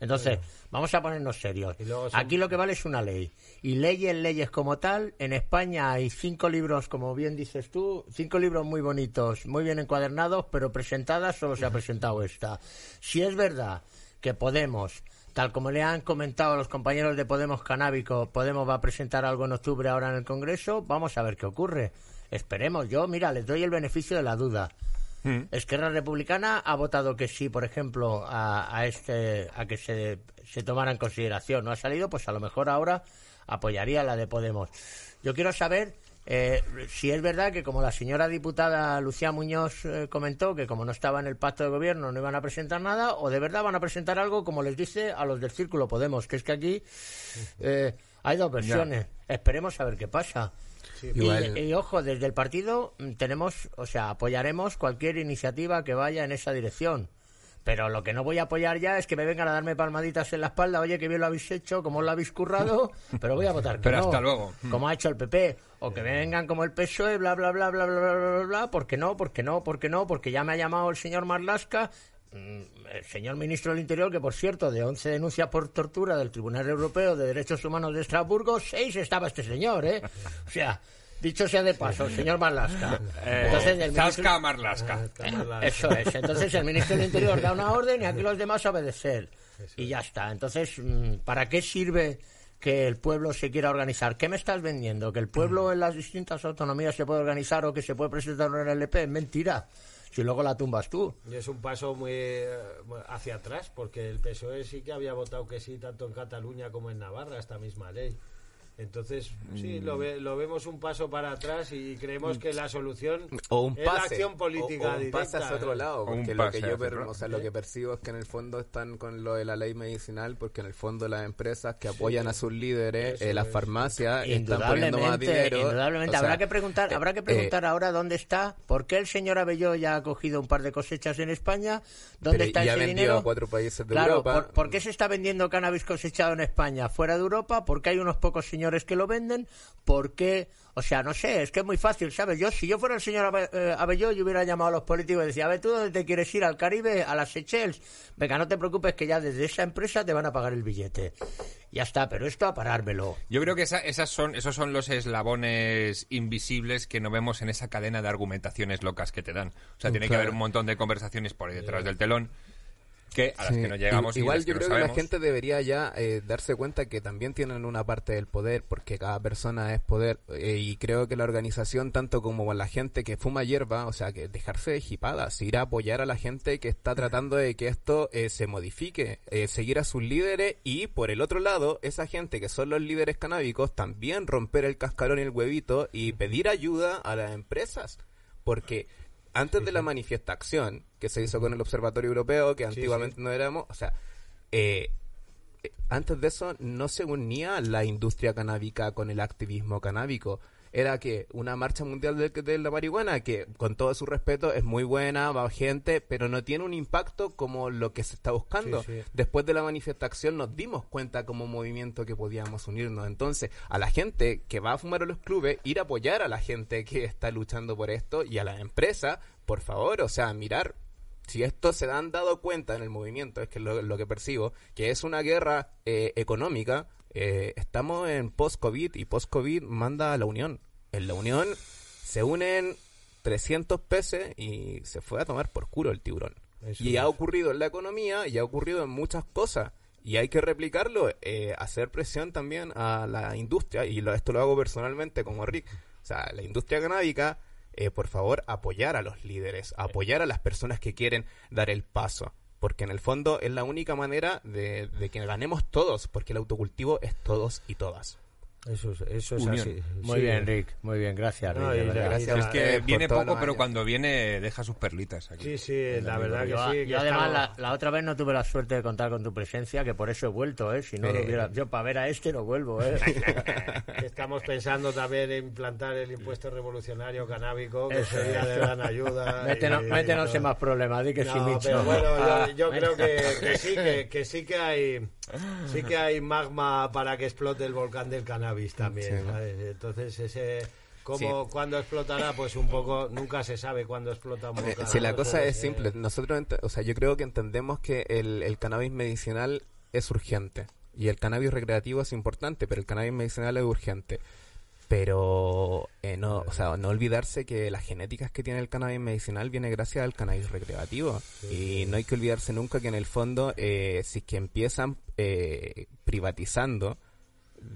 [SPEAKER 3] Entonces, vamos a ponernos serios.
[SPEAKER 5] Son-
[SPEAKER 3] Aquí lo que vale es una ley. Y leyes, leyes como tal. En España hay cinco libros, como bien dices tú, cinco libros muy bonitos, muy bien encuadernados, pero presentadas solo se ha presentado esta. Si es verdad que Podemos tal como le han comentado a los compañeros de Podemos Canábico, Podemos va a presentar algo en octubre ahora en el Congreso, vamos a ver qué ocurre. Esperemos, yo, mira, les doy el beneficio de la duda. Esquerra Republicana ha votado que sí, por ejemplo, a, a este, a que se, se tomara en consideración. No ha salido, pues a lo mejor ahora apoyaría la de Podemos. Yo quiero saber eh, si es verdad que, como la señora diputada Lucía Muñoz eh, comentó, que como no estaba en el pacto de gobierno no iban a presentar nada, o de verdad van a presentar algo, como les dice a los del Círculo Podemos, que es que aquí eh, hay dos versiones. Esperemos a ver qué pasa. Y, ojo, desde el partido mm, tenemos, o sea, apoyaremos cualquier iniciativa que vaya en esa dirección. Pero lo que no voy a apoyar ya es que me vengan a darme palmaditas en la espalda, oye, que bien lo habéis hecho, como lo habéis currado, pero voy a votar que
[SPEAKER 2] Pero
[SPEAKER 3] no,
[SPEAKER 2] hasta luego.
[SPEAKER 3] Como ha hecho el PP. O que me vengan como el PSOE, bla, bla, bla, bla, bla, bla, bla, bla, porque no, porque no, porque no, porque ya me ha llamado el señor Marlasca, mm, el señor ministro del Interior, que por cierto, de 11 denuncias por tortura del Tribunal Europeo de Derechos Humanos de Estrasburgo, seis estaba este señor, ¿eh? O sea, dicho sea de paso, el señor Marlasca. Entonces, el ministro-
[SPEAKER 2] Zasca
[SPEAKER 5] la-
[SPEAKER 3] eso es. Entonces el ministro del Interior da una orden y aquí los demás obedecer. Y ya está. Entonces, mm, ¿para qué sirve que el pueblo se quiera organizar? ¿Qué me estás vendiendo? ¿Que el pueblo en las distintas autonomías se puede organizar o que se puede presentar una LP? Es mentira. Si luego la tumbas tú.
[SPEAKER 5] Y es un paso muy eh, hacia atrás, porque el PSOE sí que había votado que sí, tanto en Cataluña como en Navarra, esta misma ley. Entonces, sí, lo, ve- lo vemos un paso para atrás y creemos que la solución
[SPEAKER 4] o un
[SPEAKER 5] es la acción política
[SPEAKER 4] o, o un
[SPEAKER 5] directa.
[SPEAKER 4] pase hacia otro lado porque lo que yo
[SPEAKER 2] hacia
[SPEAKER 4] per-
[SPEAKER 2] otro
[SPEAKER 4] o sea, lo que percibo es que en el fondo están con lo de la ley medicinal porque en el fondo las empresas que apoyan a sus líderes eh, las farmacias están poniendo más
[SPEAKER 3] Indudablemente,
[SPEAKER 4] dinero
[SPEAKER 3] indudablemente.
[SPEAKER 4] o sea,
[SPEAKER 3] habrá que preguntar, habrá que
[SPEAKER 4] eh,
[SPEAKER 3] preguntar ahora dónde está, por qué el señor Abelló ya ha cogido un par de cosechas en España, dónde está
[SPEAKER 4] ya
[SPEAKER 3] ese dinero.
[SPEAKER 4] a cuatro países de
[SPEAKER 3] Claro,
[SPEAKER 4] Europa
[SPEAKER 3] ¿por, por qué se está vendiendo cannabis cosechado en España fuera de Europa? Porque hay unos pocos señores que lo venden. ¿Por qué? O sea, no sé, es que es muy fácil, ¿sabes? Yo, si yo fuera el señor eh, Abelló, yo hubiera llamado a los políticos y decía, a ver, ¿tú dónde te quieres ir? ¿Al Caribe? ¿A las Seychelles? Venga, no te preocupes que ya desde esa empresa te van a pagar el billete. Ya está, pero esto a parármelo.
[SPEAKER 2] Yo creo que esa- esas son, esos son los eslabones invisibles que no vemos en esa cadena de argumentaciones locas que te dan. O sea, tiene que haber un montón de conversaciones por ahí detrás del telón que a las
[SPEAKER 4] Sí,
[SPEAKER 2] que no llegamos y
[SPEAKER 4] Igual
[SPEAKER 2] que
[SPEAKER 4] yo
[SPEAKER 2] no
[SPEAKER 4] creo que la gente debería ya eh, darse cuenta que también tienen una parte del poder, porque cada persona es poder. eh, y creo que la organización, tanto como la gente que fuma hierba, o sea, que dejarse de jipadas, ir a apoyar a la gente que está tratando de que esto eh, se modifique, eh, seguir a sus líderes y, por el otro lado, esa gente que son los líderes canábicos, también romper el cascarón y el huevito y pedir ayuda a las empresas. Porque antes de la manifestación que se hizo con el Observatorio Europeo, que antiguamente no éramos, o sea, eh, eh, antes de eso no se unía la industria canábica con el activismo canábico. Era que una marcha mundial de, de la marihuana, que con todo su respeto es muy buena, va gente, pero no tiene un impacto como lo que se está buscando.
[SPEAKER 5] Sí, sí.
[SPEAKER 4] Después de la manifestación nos dimos cuenta como movimiento que podíamos unirnos. Entonces, a la gente que va a fumar en los clubes, ir a apoyar a la gente que está luchando por esto y a la empresa, por favor, o sea, mirar si esto se han dado cuenta en el movimiento, es que lo, lo que percibo, que es una guerra eh, económica, eh, estamos en post-COVID y post-COVID manda a la Unión. En la Unión se unen 300 peces y se fue a tomar por culo el tiburón.
[SPEAKER 5] Eso
[SPEAKER 4] y ha ocurrido en la economía y ha ocurrido en muchas cosas. Y hay que replicarlo, eh, hacer presión también a la industria, y lo- esto lo hago personalmente como Rick. O sea, la industria canábica, eh, por favor, apoyar a los líderes, apoyar a las personas que quieren dar el paso. Porque en el fondo es la única manera de, de que ganemos todos, porque el autocultivo es todos y todas.
[SPEAKER 5] Eso es, eso es
[SPEAKER 2] Unión.
[SPEAKER 5] así.
[SPEAKER 3] Muy
[SPEAKER 5] Sí.
[SPEAKER 3] bien, Rick. Muy bien, gracias, Rick.
[SPEAKER 5] la-.
[SPEAKER 4] Gracias
[SPEAKER 2] Es que viene poco, pero cuando viene deja sus perlitas aquí.
[SPEAKER 5] Sí, sí, la verdad que
[SPEAKER 3] Yo,
[SPEAKER 5] sí. que
[SPEAKER 3] yo además la, la otra vez no tuve la suerte de contar con tu presencia, que por eso he vuelto, ¿eh? Si no lo
[SPEAKER 4] Eh.
[SPEAKER 3] hubiera... Yo para ver a este no vuelvo, ¿eh?
[SPEAKER 5] Estamos pensando también en implantar el impuesto revolucionario canábico, que
[SPEAKER 3] Eso
[SPEAKER 5] sería de gran ayuda.
[SPEAKER 3] métenos,
[SPEAKER 5] y-
[SPEAKER 3] métenos
[SPEAKER 5] y
[SPEAKER 3] en más problemas, di que
[SPEAKER 5] No,
[SPEAKER 3] sí, Micho.
[SPEAKER 5] pero bueno, yo, creo que, que sí, que, que sí que hay sí que hay magma para que explote el volcán del cannabis también.
[SPEAKER 4] Sí, ¿no?
[SPEAKER 5] ¿sabes? Entonces ese cómo cuándo explotará, pues un poco nunca se sabe cuándo explota un volcán.
[SPEAKER 4] Si la cosa es simple, nosotros, o sea, yo creo que entendemos que el, el cannabis medicinal es urgente y el cannabis recreativo es importante, pero el cannabis medicinal es urgente. Pero eh, no, o sea, no olvidarse que las genéticas que tiene el cannabis medicinal viene gracias al cannabis recreativo. y no hay que olvidarse nunca que en el fondo, eh, si es que empiezan eh, privatizando,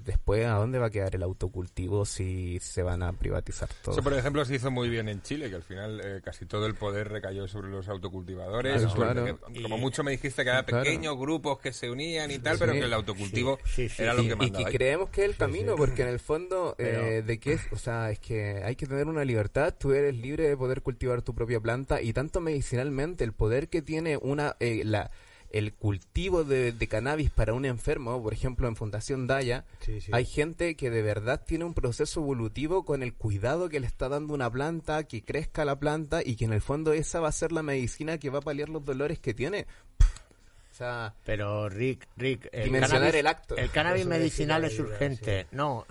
[SPEAKER 4] después a dónde va a quedar el autocultivo si se van a privatizar todo.
[SPEAKER 2] Eso, por ejemplo, se hizo muy bien en Chile, que al final eh, casi todo el poder recayó sobre los autocultivadores.
[SPEAKER 4] Claro,
[SPEAKER 2] sobre-
[SPEAKER 4] claro.
[SPEAKER 2] que- como mucho me dijiste que había
[SPEAKER 4] Claro.
[SPEAKER 2] pequeños grupos que se unían y tal, pero que el autocultivo
[SPEAKER 3] Sí, sí, sí.
[SPEAKER 2] era lo
[SPEAKER 4] y,
[SPEAKER 2] que
[SPEAKER 4] y
[SPEAKER 2] mandaba.
[SPEAKER 4] que
[SPEAKER 2] ahí.
[SPEAKER 4] creemos que es el camino, porque en el fondo, eh, de qué es, o sea, es que hay que tener una libertad, tú eres libre de poder cultivar tu propia planta y tanto medicinalmente el poder que tiene una eh, la el cultivo de, de cannabis para un enfermo, por ejemplo en Fundación Daya,
[SPEAKER 5] Sí, sí.
[SPEAKER 4] hay gente que de verdad tiene un proceso evolutivo con el cuidado que le está dando una planta, que crezca la planta y que en el fondo esa va a ser la medicina que va a paliar los dolores que tiene. O sea,
[SPEAKER 3] Pero Rick, Rick, el cannabis,
[SPEAKER 4] el acto.
[SPEAKER 3] el cannabis
[SPEAKER 5] Eso
[SPEAKER 3] medicinal es urgente. No,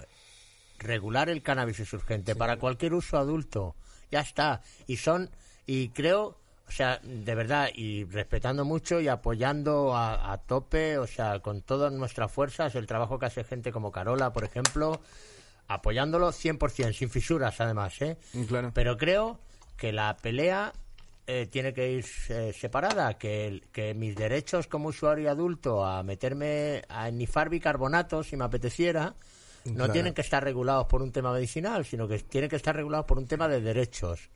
[SPEAKER 3] regular el cannabis es urgente para cualquier uso adulto. Ya está. Y son, y creo, o sea, de verdad, y respetando mucho y apoyando a, a tope, o sea, con todas nuestras fuerzas, el trabajo que hace gente como Carola, por ejemplo, apoyándolo 100%, sin fisuras además, ¿eh?
[SPEAKER 4] claro.
[SPEAKER 3] Pero creo que la pelea eh, tiene que ir eh, separada, que, que mis derechos como usuario adulto a meterme a nifar bicarbonato si me apeteciera, no
[SPEAKER 4] Claro.
[SPEAKER 3] tienen que estar regulados por un tema medicinal, sino que tienen que estar regulados por un tema de derechos.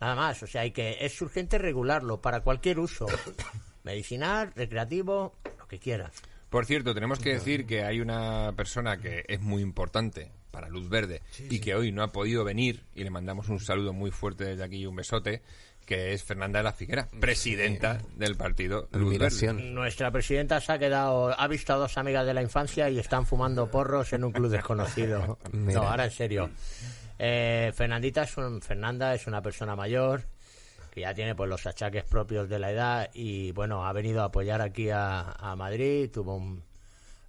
[SPEAKER 3] Nada más, o sea, hay que es urgente regularlo para cualquier uso. Medicinal, recreativo, lo que quieras.
[SPEAKER 2] Por cierto, tenemos que decir que hay una persona que es muy importante para Luz Verde y que hoy no ha podido venir y le mandamos un saludo muy fuerte desde aquí y un besote, que es Fernanda de la Figuera, presidenta del partido Luz Verde.
[SPEAKER 3] Nuestra presidenta se ha quedado, ha visto a dos amigas de la infancia y están fumando porros en un club desconocido. No, ahora en serio. Eh, Fernandita es un- Fernanda es una persona mayor que ya tiene pues los achaques propios de la edad y bueno ha venido a apoyar aquí a, a Madrid. Tuvo un,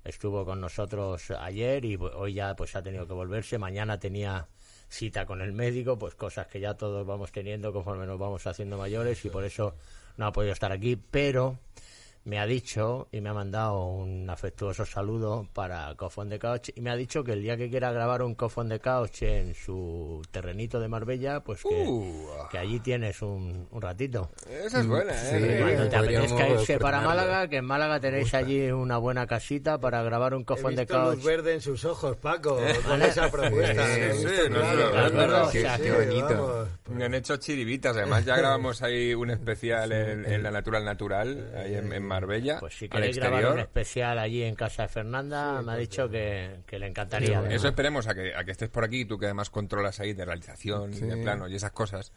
[SPEAKER 3] estuvo con nosotros ayer y hoy ya pues ha tenido que volverse. Mañana tenía cita con el médico, pues cosas que ya todos vamos teniendo conforme nos vamos haciendo mayores y por eso no ha podido estar aquí, pero me ha dicho y me ha mandado un afectuoso saludo para Cofón de Couch y me ha dicho que el día que quiera grabar un Cofón de Couch en su terrenito de Marbella, pues que,
[SPEAKER 2] Uh.
[SPEAKER 3] que allí tienes un, un ratito.
[SPEAKER 2] Esa es buena,
[SPEAKER 4] Sí,
[SPEAKER 2] ¿eh?
[SPEAKER 3] Cuando te apetezca irse para. Málaga, que en Málaga tenéis allí una buena casita para grabar un
[SPEAKER 5] He
[SPEAKER 3] Cofón de
[SPEAKER 5] visto luz
[SPEAKER 3] Couch.
[SPEAKER 5] verde en sus ojos, Paco, con esa propuesta.
[SPEAKER 4] Sí,
[SPEAKER 5] He
[SPEAKER 2] sí,
[SPEAKER 5] visto
[SPEAKER 2] no,
[SPEAKER 5] claro,
[SPEAKER 2] no,
[SPEAKER 5] claro,
[SPEAKER 3] no, no,
[SPEAKER 5] sí,
[SPEAKER 3] o sea,
[SPEAKER 5] sí,
[SPEAKER 4] qué bonito.
[SPEAKER 5] vamos.
[SPEAKER 2] Me han hecho chiribitas, además ya grabamos ahí un especial en, en la Natural Natural, ahí en, en Marbella,
[SPEAKER 3] Pues si
[SPEAKER 2] al
[SPEAKER 3] queréis grabar un
[SPEAKER 2] exterior.
[SPEAKER 3] especial allí en casa de Fernanda, me ha dicho que, que le encantaría. además.
[SPEAKER 2] Eso esperemos a que, a que estés por aquí, tú que además controlas ahí de realización y de plano y esas cosas,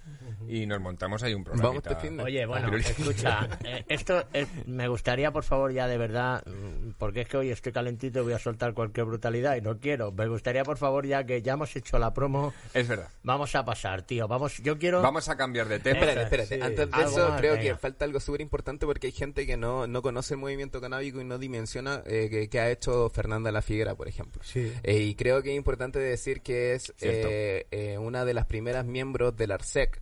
[SPEAKER 2] y nos montamos ahí un programa.
[SPEAKER 4] Vamos este
[SPEAKER 3] Oye, bueno, escucha, eh, esto eh, me gustaría, por favor, ya de verdad, mm, porque es que hoy estoy calentito y voy a soltar cualquier brutalidad y no quiero. Me gustaría, por favor, ya que ya hemos hecho la promo,
[SPEAKER 2] Es verdad.
[SPEAKER 3] vamos a pasar, tío. Vamos, yo quiero.
[SPEAKER 2] Vamos a cambiar de tema.
[SPEAKER 4] Espérate, espérate.
[SPEAKER 5] Sí.
[SPEAKER 4] Antes de eso,
[SPEAKER 3] más,
[SPEAKER 4] creo
[SPEAKER 3] venga.
[SPEAKER 4] que falta algo súper importante porque hay gente que no, no conoce el movimiento canábico y no dimensiona eh, que, que ha hecho Fernanda La Figuera, por ejemplo.
[SPEAKER 5] Sí.
[SPEAKER 4] Eh, y creo que es importante decir que es eh, eh, una de las primeras miembros del ARSEC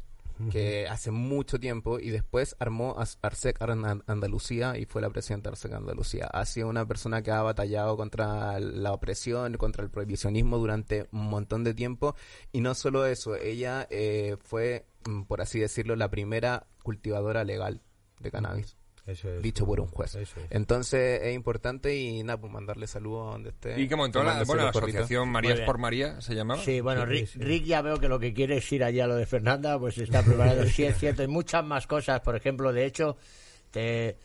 [SPEAKER 4] que hace mucho tiempo y después armó ARSEC An- Andalucía y fue la presidenta de ARSEC Andalucía. Ha sido una persona que ha batallado contra la opresión, contra el prohibicionismo durante un montón de tiempo y no solo eso, ella eh, fue, mm, por así decirlo, la primera cultivadora legal de cannabis.
[SPEAKER 5] Eso es.
[SPEAKER 4] Dicho por un juez.
[SPEAKER 5] Eso es.
[SPEAKER 4] Entonces es importante y nada, pues mandarle saludos a donde esté.
[SPEAKER 2] Y que montó la, bueno, la asociación Marías por María, ¿se llamaba?
[SPEAKER 3] Sí, bueno. Rick ya veo que lo que quiere es ir allá a lo de Fernanda, pues está preparado, sí es cierto, y muchas más cosas, por ejemplo, de hecho, te-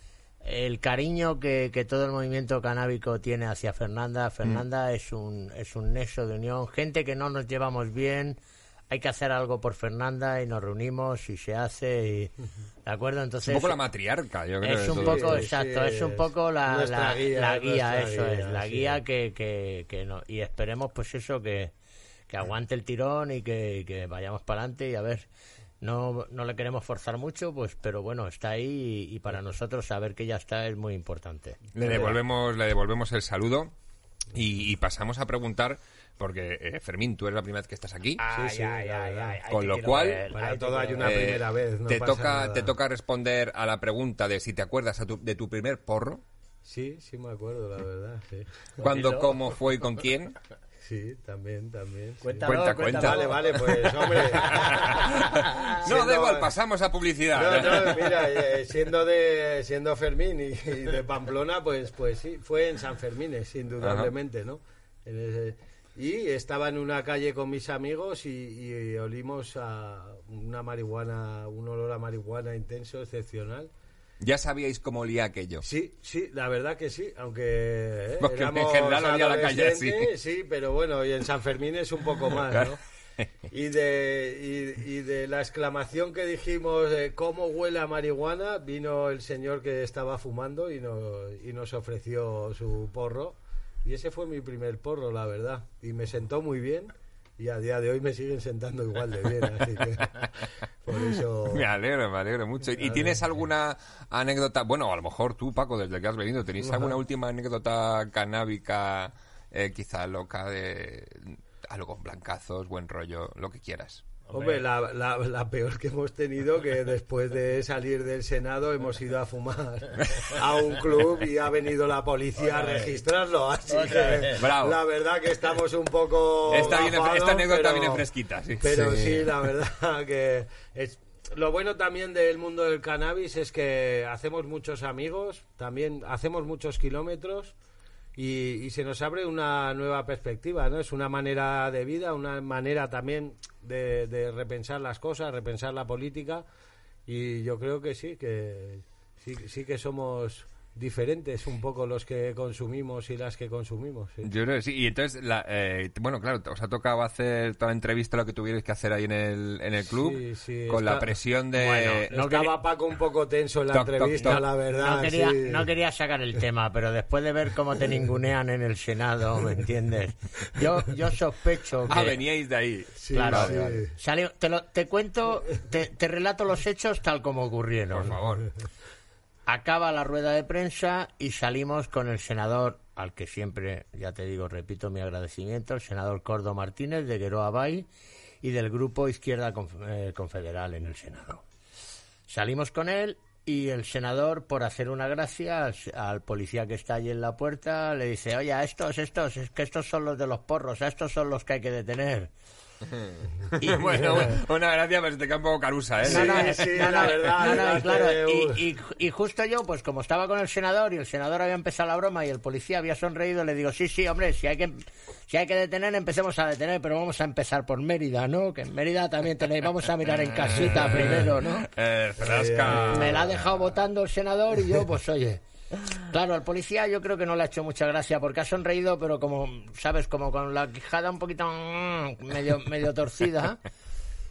[SPEAKER 3] el cariño que, que todo el movimiento canábico tiene hacia Fernanda, Fernanda
[SPEAKER 2] Mm.
[SPEAKER 3] es un es un nexo de unión, gente que no nos llevamos bien, hay que hacer algo por Fernanda y nos reunimos y se hace, y, ¿de acuerdo?
[SPEAKER 2] Es
[SPEAKER 3] Entonces
[SPEAKER 2] un poco la matriarca, yo creo.
[SPEAKER 3] es un poco,
[SPEAKER 5] sí,
[SPEAKER 3] exacto, es un poco la, la-
[SPEAKER 5] guía,
[SPEAKER 3] la guía,
[SPEAKER 5] nuestra
[SPEAKER 3] eso
[SPEAKER 5] guía,
[SPEAKER 3] es, la
[SPEAKER 5] sí.
[SPEAKER 3] guía que, que, que no, y esperemos pues eso, que, que aguante el tirón y que, que vayamos para adelante y a ver, no, no le queremos forzar mucho, pues pero bueno, está ahí y, y para nosotros saber que ya está es muy importante.
[SPEAKER 2] Le devolvemos, le devolvemos el saludo y, y pasamos a preguntar, porque eh, Fermín, tú eres la primera vez que estás aquí.
[SPEAKER 3] Ay,
[SPEAKER 5] sí,
[SPEAKER 3] ay,
[SPEAKER 5] la
[SPEAKER 3] ay, ay,
[SPEAKER 2] Con lo cual,
[SPEAKER 3] ver,
[SPEAKER 5] Para todo hay una
[SPEAKER 3] ver.
[SPEAKER 2] Eh,
[SPEAKER 5] primera vez, no
[SPEAKER 2] te
[SPEAKER 5] pasa
[SPEAKER 2] toca
[SPEAKER 5] nada.
[SPEAKER 2] te toca responder a la pregunta de si te acuerdas a tu- de tu primer porro,
[SPEAKER 5] Sí, sí me acuerdo, la verdad. Sí.
[SPEAKER 2] cuándo, cómo fue y con quién.
[SPEAKER 5] Sí, también, también. sí.
[SPEAKER 3] Cuéntalo,
[SPEAKER 2] Cuenta,
[SPEAKER 3] cuéntalo.
[SPEAKER 2] cuenta.
[SPEAKER 5] Vale, vale, pues hombre.
[SPEAKER 2] No,
[SPEAKER 5] Siendo-
[SPEAKER 2] da igual, pasamos a publicidad.
[SPEAKER 5] No, no, mira, eh, siendo de siendo Fermín y, y de Pamplona, pues pues sí, fue en San Fermín, indudablemente, ¿no? En ese- y estaba en una calle con mis amigos y, y olimos a una marihuana, un olor a marihuana intenso, excepcional.
[SPEAKER 2] Ya sabíais cómo olía aquello.
[SPEAKER 5] Sí, sí, la verdad que sí, aunque eh,
[SPEAKER 2] Porque en general olía la calle así.
[SPEAKER 5] sí, pero bueno, y en San Fermín es un poco más, ¿no? Y de, y, y de la exclamación que dijimos, de ¿cómo huele a marihuana? Vino el señor que estaba fumando y nos, y nos ofreció su porro. Y ese fue mi primer porro, la verdad. Y me sentó muy bien. Y a día de hoy me siguen sentando igual de bien. Así que por eso...
[SPEAKER 2] Me alegro, me alegro mucho. ¿Y tienes alguna anécdota? Bueno, a lo mejor tú, Paco, desde que has venido, ¿tenéis alguna última anécdota canábica, eh, quizá loca, de algo, blancazos, buen rollo, lo que quieras?
[SPEAKER 5] Hombre, la, la, la peor que hemos tenido que después de salir del Senado hemos ido a fumar a un club y ha venido la policía a registrarlo. Así que
[SPEAKER 2] Bravo.
[SPEAKER 5] la verdad que estamos un poco.
[SPEAKER 2] Esta, viene-
[SPEAKER 5] gafados,
[SPEAKER 2] esta anécdota viene fresquita, sí.
[SPEAKER 5] Pero
[SPEAKER 4] Sí.
[SPEAKER 5] sí, la verdad que es lo bueno también del mundo del cannabis es que hacemos muchos amigos, también hacemos muchos kilómetros y, y se nos abre una nueva perspectiva, ¿no? Es una manera de vida, una manera también de, de repensar las cosas, repensar la política y yo creo que sí, que sí, sí que somos diferentes un poco los que consumimos y las que consumimos. sí.
[SPEAKER 2] Yo creo que sí. Y entonces, la, eh, bueno, claro, os ha tocado hacer toda la entrevista, lo que tuvierais que hacer ahí en el, en el club,
[SPEAKER 5] Sí, sí,
[SPEAKER 2] con la presión de...
[SPEAKER 3] Bueno, no
[SPEAKER 5] Estaba
[SPEAKER 3] quería-
[SPEAKER 5] Paco un poco tenso en la
[SPEAKER 2] Toc, toc,
[SPEAKER 5] entrevista,
[SPEAKER 2] toc.
[SPEAKER 5] la verdad.
[SPEAKER 3] No quería,
[SPEAKER 5] sí.
[SPEAKER 3] no quería sacar el tema, pero después de ver cómo te ningunean en el Senado, ¿me entiendes? Yo, yo sospecho que...
[SPEAKER 2] Ah, veníais de ahí.
[SPEAKER 5] Sí,
[SPEAKER 3] claro,
[SPEAKER 5] sí.
[SPEAKER 3] salió- te, lo- te cuento, te, te relato los hechos tal como ocurrieron.
[SPEAKER 2] Por favor.
[SPEAKER 3] Acaba la rueda de prensa y salimos con el senador, al que siempre, ya te digo, repito mi agradecimiento, el senador Cordo Martínez de Gueroa Bay y del grupo Izquierda eh, Confederal en el Senado. Salimos con él y el senador, por hacer una gracia al, al policía que está allí en la puerta, le dice, oye, a estos, estos, es que estos son los de los porros, a estos son los que hay que detener. Y-
[SPEAKER 2] bueno, una gracia, pero se te queda un poco carusa, ¿eh?
[SPEAKER 5] Sí,
[SPEAKER 3] no, no,
[SPEAKER 5] sí,
[SPEAKER 3] no,
[SPEAKER 5] la
[SPEAKER 3] no,
[SPEAKER 5] verdad,
[SPEAKER 3] no, no,
[SPEAKER 5] la
[SPEAKER 3] y claro,
[SPEAKER 5] que-
[SPEAKER 3] y, y- y justo yo, pues como estaba con el senador y el senador había empezado la broma y el policía había sonreído, le digo, sí, sí, hombre, si hay que, si hay que detener, empecemos a detener, pero vamos a empezar por Mérida, ¿no? Que en Mérida también tenéis, vamos a mirar en casita primero, ¿no?
[SPEAKER 2] Eh, Frasca.
[SPEAKER 3] Me la ha dejado votando el senador y yo, pues oye. Claro, al policía yo creo que no le ha hecho mucha gracia porque ha sonreído, pero como, ¿sabes? Como con la quijada un poquito mm, medio, medio torcida.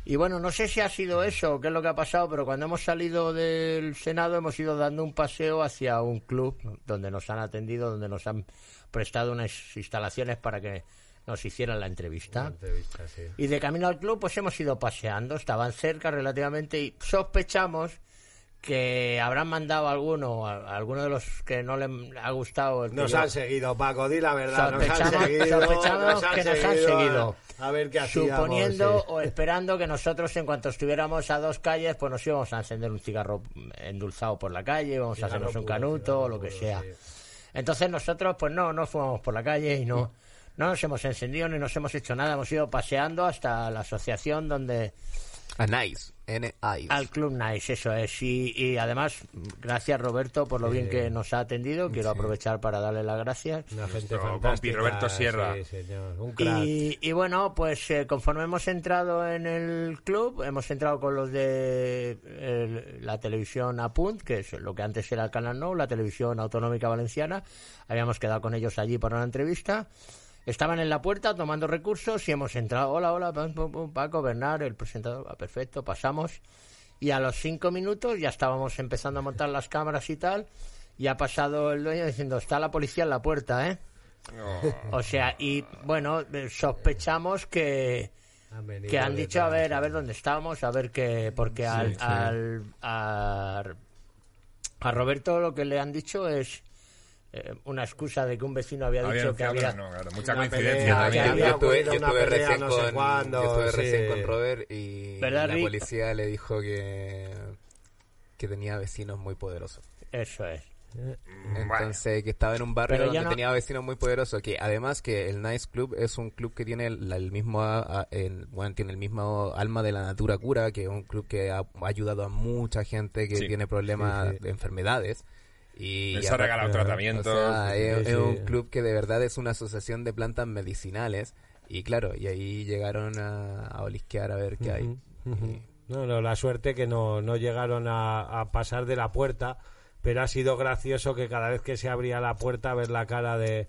[SPEAKER 3] Y bueno, no sé si ha sido eso o qué es lo que ha pasado, pero cuando hemos salido del Senado hemos ido dando un paseo hacia un club donde nos han atendido, donde nos han prestado unas instalaciones para que nos hicieran la entrevista.
[SPEAKER 5] Entrevista, sí.
[SPEAKER 3] Y de camino al club, pues hemos ido paseando, estaban cerca relativamente y sospechamos que habrán mandado alguno, a- alguno de los que no le ha gustado. el
[SPEAKER 5] Nos
[SPEAKER 3] yo-
[SPEAKER 5] han seguido, Paco, di la verdad. Nos han
[SPEAKER 3] Sospechamos-
[SPEAKER 5] seguido.
[SPEAKER 3] que nos han seguido.
[SPEAKER 5] A, a ver qué hacíamos.
[SPEAKER 3] suponiendo
[SPEAKER 5] sí.
[SPEAKER 3] o esperando que nosotros en cuanto estuviéramos a dos calles pues nos íbamos a encender un cigarro endulzado por la calle íbamos a hacernos un
[SPEAKER 5] puro,
[SPEAKER 3] canuto o lo que
[SPEAKER 5] puro,
[SPEAKER 3] sea
[SPEAKER 5] sí.
[SPEAKER 3] entonces nosotros pues no no fumamos por la calle y no no nos hemos encendido ni nos hemos hecho nada hemos ido paseando hasta la asociación donde
[SPEAKER 4] A Nice. N-I.
[SPEAKER 3] al Club Nice, eso es. Y, y además, gracias Roberto por lo bien que nos ha atendido. Quiero aprovechar para darle las gracias.
[SPEAKER 5] Una gente
[SPEAKER 2] Nuestro
[SPEAKER 5] fantástica.
[SPEAKER 2] compi Roberto Sierra.
[SPEAKER 5] Sí, señor. Un crack.
[SPEAKER 3] Y, y bueno, pues eh, conforme hemos entrado en el club, hemos entrado con los de el- la televisión Apunt, que es lo que antes era el Canal Nou, la televisión autonómica valenciana. Habíamos quedado con ellos allí para una entrevista. Estaban en la puerta tomando recursos y hemos entrado. Hola, hola, Paco, Bernard, el presentador. Ah, perfecto, pasamos. Y a los cinco minutos ya estábamos empezando a montar las cámaras y tal. Y ha pasado el dueño diciendo, está la policía en la puerta, ¿eh? O sea, y bueno, sospechamos que,
[SPEAKER 5] Han
[SPEAKER 3] que han dicho, a ver, a ver dónde estábamos, a ver qué, porque al, al- a, a Roberto lo que le han dicho es eh, una excusa de que un vecino había
[SPEAKER 2] Había
[SPEAKER 3] dicho que había...
[SPEAKER 2] no, claro, mucha
[SPEAKER 5] Una
[SPEAKER 2] coincidencia
[SPEAKER 5] pelea,
[SPEAKER 2] también.
[SPEAKER 5] que
[SPEAKER 4] Yo,
[SPEAKER 5] había
[SPEAKER 4] yo estuve, yo recién
[SPEAKER 5] no sé
[SPEAKER 4] con,
[SPEAKER 5] cuándo,
[SPEAKER 4] yo estuve
[SPEAKER 5] sí.
[SPEAKER 4] recién con Robert y
[SPEAKER 3] ¿Verdad,
[SPEAKER 4] la
[SPEAKER 3] Rick?
[SPEAKER 4] policía le dijo que, que tenía vecinos muy poderosos.
[SPEAKER 3] Eso es.
[SPEAKER 4] Entonces, que estaba en un barrio
[SPEAKER 3] Pero
[SPEAKER 4] donde
[SPEAKER 3] no-
[SPEAKER 4] tenía vecinos muy poderosos. Que además que el Nice Club es un club que tiene el, el mismo, el- bueno, tiene el mismo alma de la Natura Cura, que es un club que ha, ha ayudado a mucha gente que
[SPEAKER 2] Sí.
[SPEAKER 4] tiene problemas
[SPEAKER 5] Sí, sí.
[SPEAKER 4] de enfermedades. Y
[SPEAKER 2] Les ha regalado tratamientos.
[SPEAKER 4] o sea, es, es un club que de verdad es una asociación de plantas medicinales. Y claro, y ahí llegaron a, a olisquear a ver qué hay. Y-
[SPEAKER 5] No, no, la suerte que no, no llegaron a, a pasar de la puerta, pero ha sido gracioso que cada vez que se abría la puerta ver la cara de,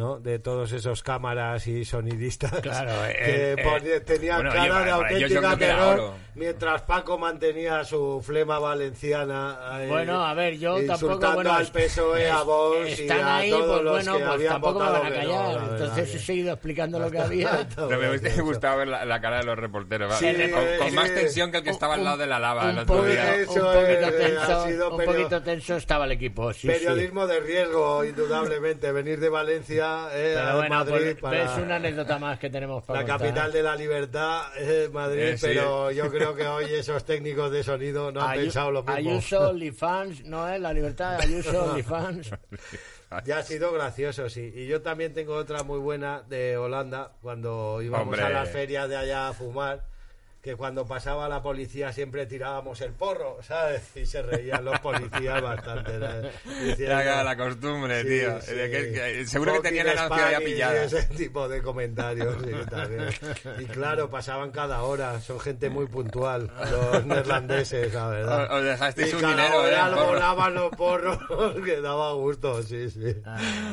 [SPEAKER 5] ¿no? de todos esos cámaras y sonidistas
[SPEAKER 3] Claro,
[SPEAKER 5] que
[SPEAKER 3] eh, eh,
[SPEAKER 5] poni- tenían
[SPEAKER 2] bueno,
[SPEAKER 5] cara de auténtica terror, mientras Paco mantenía su flema valenciana eh,
[SPEAKER 3] Bueno, a ver, yo tampoco,
[SPEAKER 5] insultando
[SPEAKER 3] bueno,
[SPEAKER 5] al PSOE, a Vox y
[SPEAKER 3] están
[SPEAKER 5] a
[SPEAKER 3] ahí,
[SPEAKER 5] todos
[SPEAKER 3] pues
[SPEAKER 5] los
[SPEAKER 3] bueno,
[SPEAKER 5] que
[SPEAKER 3] pues
[SPEAKER 5] habían
[SPEAKER 3] tampoco me van a
[SPEAKER 5] no,
[SPEAKER 3] callar. Entonces he seguido explicando lo que había.
[SPEAKER 2] Pero me hubiese gustado ver la, la cara de los reporteros, con, con
[SPEAKER 5] sí.
[SPEAKER 2] más tensión que el que estaba al lado de la lava el
[SPEAKER 3] un,
[SPEAKER 2] otro
[SPEAKER 3] poquito,
[SPEAKER 2] día.
[SPEAKER 3] Un poquito tenso,
[SPEAKER 5] sido
[SPEAKER 3] un
[SPEAKER 5] perio-
[SPEAKER 3] poquito tenso estaba el equipo. Sí.
[SPEAKER 5] Periodismo de riesgo, indudablemente. Venir de Valencia eh,
[SPEAKER 3] bueno,
[SPEAKER 5] Madrid
[SPEAKER 3] pues,
[SPEAKER 5] para
[SPEAKER 3] es una anécdota más que tenemos para
[SPEAKER 5] la
[SPEAKER 3] contar.
[SPEAKER 5] capital de la libertad, eh, Madrid.
[SPEAKER 2] Eh, sí.
[SPEAKER 5] Pero yo creo que hoy esos técnicos de sonido no han
[SPEAKER 3] Ayu-
[SPEAKER 5] pensado lo mismo.
[SPEAKER 3] Ayuso, OnlyFans, ¿no es? La libertad Ayuso.
[SPEAKER 5] Ya ha sido gracioso, sí. Y yo también tengo otra muy buena de Holanda, cuando íbamos
[SPEAKER 2] Hombre.
[SPEAKER 5] a las ferias de allá a fumar, que cuando pasaba la policía siempre tirábamos el porro, ¿sabes? Y se reían los policías bastante. Diciendo-
[SPEAKER 2] Era la costumbre,
[SPEAKER 5] Sí,
[SPEAKER 2] tío.
[SPEAKER 5] sí.
[SPEAKER 2] De que- que- seguro que
[SPEAKER 5] Fucking
[SPEAKER 2] tenían la noción ya
[SPEAKER 5] y
[SPEAKER 2] pillada.
[SPEAKER 5] ese tipo de comentarios, sí, también. Y claro, pasaban cada hora, son gente muy puntual, los neerlandeses, la verdad.
[SPEAKER 2] Os- os dejasteis
[SPEAKER 5] Y
[SPEAKER 2] un
[SPEAKER 5] cada
[SPEAKER 2] dinero,
[SPEAKER 5] hora
[SPEAKER 2] ¿eh?
[SPEAKER 5] volaban los porros, que daba gusto, sí, sí.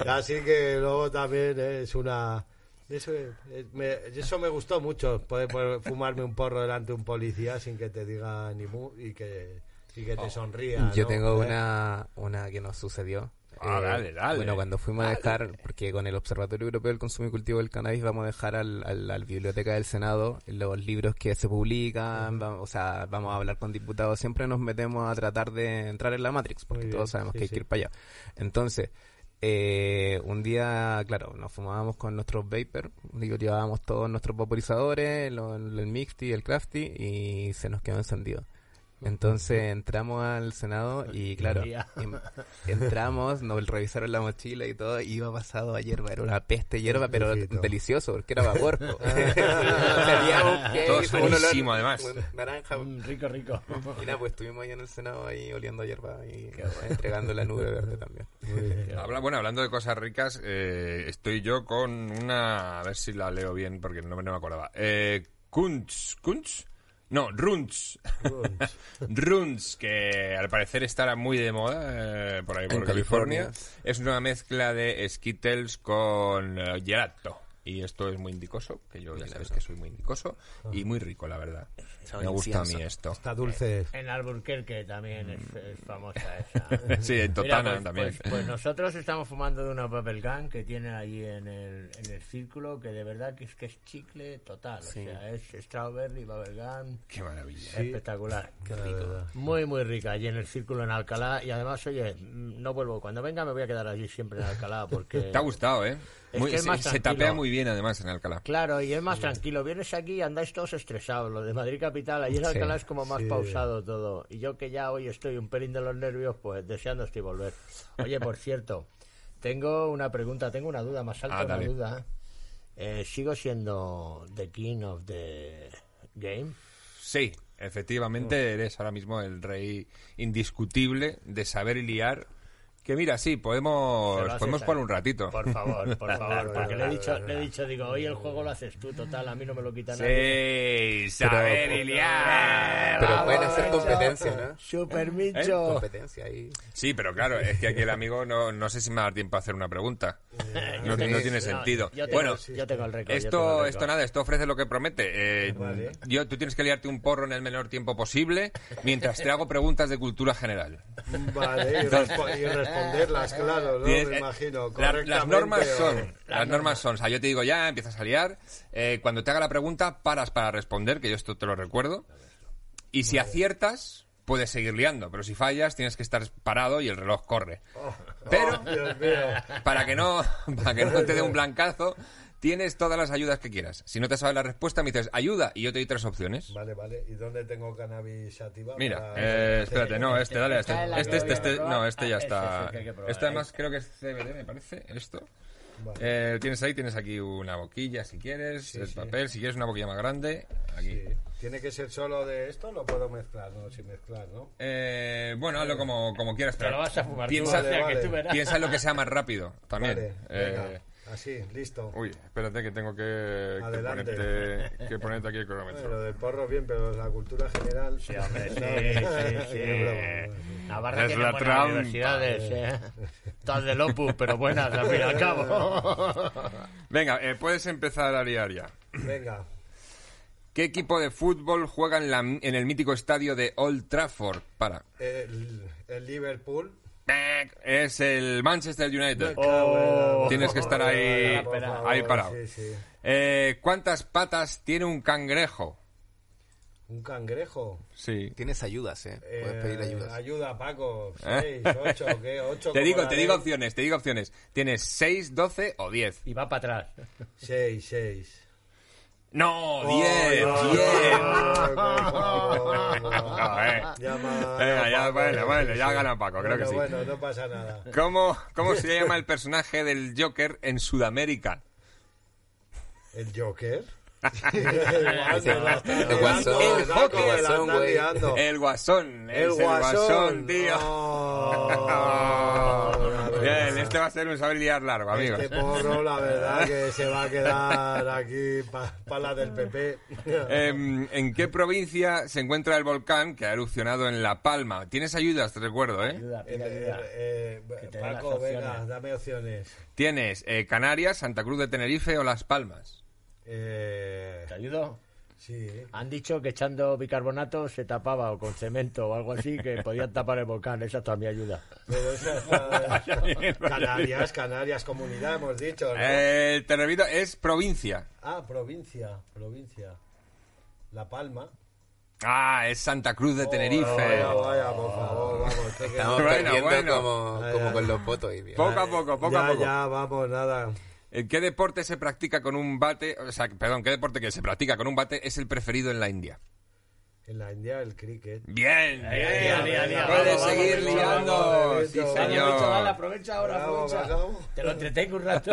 [SPEAKER 5] Así que luego también es una... Eso, es- me, eso me gustó mucho, poder, poder fumarme un porro delante de un policía sin que te diga ni mu y que, y que te sonría.
[SPEAKER 4] Yo
[SPEAKER 5] ¿no?
[SPEAKER 4] tengo
[SPEAKER 5] ¿Eh?
[SPEAKER 4] una, una que nos sucedió. Eh,
[SPEAKER 2] Ah, dale, dale.
[SPEAKER 4] Bueno, cuando fuimos a dejar, porque con el Observatorio Europeo del Consumo y Cultivo del Cannabis vamos a dejar al, al- a la Biblioteca del Senado los libros que se publican, va- o sea, vamos a hablar con diputados, siempre nos metemos a tratar de entrar en la Matrix, porque todos sabemos
[SPEAKER 5] sí,
[SPEAKER 4] que hay
[SPEAKER 5] sí.
[SPEAKER 4] que ir para allá. Entonces, eh, un día, claro, nos fumábamos con nuestros vapor, digo, llevábamos todos nuestros vaporizadores, lo- el mixty, el crafty, y se nos quedó encendido. Entonces entramos al Senado y claro, em- entramos, nos revisaron la mochila y todo, y iba pasado a hierba, era una peste hierba, pero
[SPEAKER 5] Perfecto.
[SPEAKER 4] delicioso, porque era vapor. po. Salía un
[SPEAKER 2] Todo
[SPEAKER 4] un olor-
[SPEAKER 2] sanísimo, además.
[SPEAKER 4] un naranja.
[SPEAKER 3] Mm, rico, rico.
[SPEAKER 4] Y nada, pues estuvimos ahí en el Senado ahí oliendo a hierba y entregando la nube verde también.
[SPEAKER 2] Habla- bueno, hablando de cosas ricas, eh, estoy yo con una... A ver si la leo bien, porque el nombre no me acordaba. Eh, Kunz, Kunz? No, Runz. Runz, que al parecer estará muy de moda eh, por ahí por. California. Es una mezcla de Skittles con eh, gelato. Y esto es muy indicoso, que yo ya sabes que soy muy indicoso, y muy rico, la verdad. Me gusta a mí esto.
[SPEAKER 5] Está dulce.
[SPEAKER 3] En Alburquerque también es, es famosa esa.
[SPEAKER 2] Sí, en Totana
[SPEAKER 3] pues,
[SPEAKER 2] también.
[SPEAKER 3] Pues, pues nosotros estamos fumando de una Bubble Gun que tiene allí en el, en el círculo, que de verdad que es que es chicle total. O sea, es strawberry, Bubble Gun.
[SPEAKER 2] Qué maravilla.
[SPEAKER 3] Espectacular. Qué rico. Muy, muy rica. Allí en el círculo en Alcalá. Y además, oye, no vuelvo. Cuando venga me voy a quedar allí siempre en Alcalá porque...
[SPEAKER 2] Te ha gustado, ¿eh?
[SPEAKER 3] Es
[SPEAKER 2] Muy-
[SPEAKER 3] que es
[SPEAKER 2] se,
[SPEAKER 3] más
[SPEAKER 2] se tapea muy bien, además, en Alcalá.
[SPEAKER 3] Claro, y es más tranquilo. Vienes aquí y andáis todos estresados. Lo de Madrid Capital, allí en Alcalá es como más
[SPEAKER 5] sí.
[SPEAKER 3] pausado todo. Y yo que ya hoy estoy un pelín de los nervios, pues deseando estoy volver. Oye, por cierto, tengo una pregunta, tengo una duda, más alta
[SPEAKER 2] Ah,
[SPEAKER 3] una duda. Eh, ¿Sigo siendo the king of the game?
[SPEAKER 2] Sí, efectivamente eres ahora mismo el rey indiscutible de saber y liar. Que mira, sí, podemos, podemos jugar un ratito.
[SPEAKER 3] Por favor, por favor, porque le he dicho, le he dicho, digo, hoy el juego lo haces tú, total, a mí no me lo quita nadie.
[SPEAKER 2] Sí, saber y liar.
[SPEAKER 4] Pero pueden hacer competencia, ¿no?
[SPEAKER 3] Super
[SPEAKER 2] ¿Eh?
[SPEAKER 3] Mincho.
[SPEAKER 4] Competencia ahí.
[SPEAKER 2] Sí, pero claro, es que aquí el amigo no, no sé si me va a dar tiempo a hacer una pregunta. No,
[SPEAKER 4] Sí.
[SPEAKER 2] no tiene
[SPEAKER 3] No,
[SPEAKER 2] sentido.
[SPEAKER 3] yo tengo,
[SPEAKER 2] Bueno,
[SPEAKER 3] yo tengo el récord.
[SPEAKER 2] Esto, esto nada, esto ofrece lo que promete. Eh,
[SPEAKER 5] Vale.
[SPEAKER 2] yo, tú tienes que liarte un porro en el menor tiempo posible mientras te hago preguntas de cultura general.
[SPEAKER 5] Vale, y, y responderlas, claro, ¿no?
[SPEAKER 2] Tienes-
[SPEAKER 5] Me
[SPEAKER 2] eh,
[SPEAKER 5] imagino.
[SPEAKER 2] la- las normas son, las normas son, o sea, yo te digo ya, empiezas a liar, eh, cuando te haga la pregunta paras para responder, que yo esto te lo recuerdo, y si aciertas puedes seguir liando, pero si fallas tienes que estar parado y el reloj corre. Pero
[SPEAKER 5] Dios mío.
[SPEAKER 2] para que no, para que no te dé un blancazo, tienes todas las ayudas que quieras. Si no te sabes la respuesta, me dices ayuda y yo te doy tres opciones.
[SPEAKER 5] Vale, vale. ¿Y dónde tengo cannabis sativa?
[SPEAKER 2] Mira,
[SPEAKER 5] para-
[SPEAKER 2] eh, espérate, no, este, dale a este. Este, este, este,
[SPEAKER 3] probar.
[SPEAKER 2] no, este ya
[SPEAKER 3] Ah,
[SPEAKER 2] está. Este además
[SPEAKER 3] ¿eh?
[SPEAKER 2] creo que es CBD, me parece, esto.
[SPEAKER 5] Vale.
[SPEAKER 2] Eh, tienes ahí, tienes aquí una boquilla si quieres, el papel, si quieres una boquilla más grande, aquí.
[SPEAKER 5] Sí. ¿Tiene que ser solo de esto? Lo puedo mezclar, ¿no? Sin mezclar, ¿no?
[SPEAKER 2] Eh, bueno, hazlo como, como quieras, pero
[SPEAKER 3] lo vas a fumar
[SPEAKER 2] piensa,
[SPEAKER 3] o sea,
[SPEAKER 5] Vale,
[SPEAKER 3] que tú
[SPEAKER 2] piensa en lo que sea más rápido también.
[SPEAKER 5] Vale,
[SPEAKER 2] Eh,
[SPEAKER 5] venga. Así, listo.
[SPEAKER 2] Uy, espérate que tengo que, ponerte, que ponerte aquí el
[SPEAKER 5] Bueno,
[SPEAKER 2] cronómetro.
[SPEAKER 5] lo del porro bien, pero la cultura general...
[SPEAKER 3] Sí, hombre, sí, sí, sí. Navarra
[SPEAKER 2] Es
[SPEAKER 3] tiene
[SPEAKER 2] la
[SPEAKER 3] buenas
[SPEAKER 2] trampa.
[SPEAKER 3] universidades, ¿eh? Del Opus, pero buenas al fin y al cabo.
[SPEAKER 2] Venga, eh, puedes empezar a liar ya.
[SPEAKER 5] Venga,
[SPEAKER 2] ¿Qué equipo de fútbol juega en, la- en el mítico estadio de Old Trafford? Para.
[SPEAKER 5] el, el Liverpool...
[SPEAKER 2] Es el Manchester United.
[SPEAKER 3] Oh.
[SPEAKER 2] Tienes que estar ahí, ahí parado.
[SPEAKER 5] Sí, sí.
[SPEAKER 2] Eh, ¿Cuántas patas tiene un cangrejo?
[SPEAKER 5] Un cangrejo.
[SPEAKER 2] Sí.
[SPEAKER 4] Tienes ayudas, ¿eh? Puedes
[SPEAKER 5] Eh,
[SPEAKER 4] pedir ayudas.
[SPEAKER 5] Ayuda, Paco.
[SPEAKER 2] ¿Eh?
[SPEAKER 5] 6, 8, ¿qué? 8
[SPEAKER 2] Te digo, te digo opciones, te digo opciones. Tienes 6, 12 o 10.
[SPEAKER 3] Y va para atrás.
[SPEAKER 5] 6, 6.
[SPEAKER 2] No,
[SPEAKER 5] Oh,
[SPEAKER 2] 10,
[SPEAKER 5] no,
[SPEAKER 2] 10.
[SPEAKER 5] no,
[SPEAKER 2] eh.
[SPEAKER 5] Llama-
[SPEAKER 2] Venga, ya, bueno, bueno, ya gana Paco, creo
[SPEAKER 5] Bueno,
[SPEAKER 2] que sí.
[SPEAKER 5] Bueno, no pasa nada.
[SPEAKER 2] ¿Cómo, ¿Cómo se llama el personaje del Joker en Sudamérica?
[SPEAKER 5] ¿El Joker?
[SPEAKER 4] El Guasón.
[SPEAKER 2] El
[SPEAKER 4] Guasón, güey.
[SPEAKER 2] El Guasón.
[SPEAKER 5] El Guasón,
[SPEAKER 2] tío.
[SPEAKER 5] Oh,
[SPEAKER 2] Bien, este va a ser un saber liar largo, amigos.
[SPEAKER 5] Este porro, la verdad, que se va a quedar aquí para la del PP.
[SPEAKER 2] Em, ¿En qué provincia se encuentra el volcán que ha erupcionado en La Palma? Tienes ayudas, te recuerdo, ¿eh?
[SPEAKER 3] Ayuda,
[SPEAKER 5] Eh,
[SPEAKER 3] pide
[SPEAKER 5] eh,
[SPEAKER 3] ayuda.
[SPEAKER 5] eh, Paco, venga,
[SPEAKER 3] opciones.
[SPEAKER 5] dame opciones.
[SPEAKER 2] Tienes eh, Canarias, Santa Cruz de Tenerife o Las Palmas.
[SPEAKER 5] Eh,
[SPEAKER 3] ¿Te ayudo?
[SPEAKER 5] sí.
[SPEAKER 3] Han dicho que echando bicarbonato se tapaba o con cemento o algo así que podían tapar el volcán. Esa es mi ayuda.
[SPEAKER 5] Pero esa- Canarias, Canarias, comunidad, hemos dicho, ¿no?
[SPEAKER 2] Eh, te repito, es provincia.
[SPEAKER 5] Ah, provincia, provincia. La Palma.
[SPEAKER 2] Ah, es Santa Cruz de Tenerife.
[SPEAKER 5] Vaya, vaya, por favor, vamos.
[SPEAKER 4] Estamos
[SPEAKER 2] Bueno,
[SPEAKER 4] perdiendo
[SPEAKER 2] bueno.
[SPEAKER 4] como,
[SPEAKER 5] Ay,
[SPEAKER 4] como
[SPEAKER 5] ay.
[SPEAKER 4] con los votos. Y bien.
[SPEAKER 2] Poco a poco, poco
[SPEAKER 5] ya,
[SPEAKER 2] a poco.
[SPEAKER 5] ya, vamos, nada.
[SPEAKER 2] ¿En qué deporte se practica con un bate? O sea, perdón, ¿qué deporte que se practica con un bate es el preferido en la India?
[SPEAKER 5] En la India, el cricket.
[SPEAKER 2] Bien, bien.
[SPEAKER 3] ahí, ahí,
[SPEAKER 2] Puedes seguir liando. Sí, señor.
[SPEAKER 3] Dale, aprovecha ahora, aprovecha. Te lo entretengo un rato.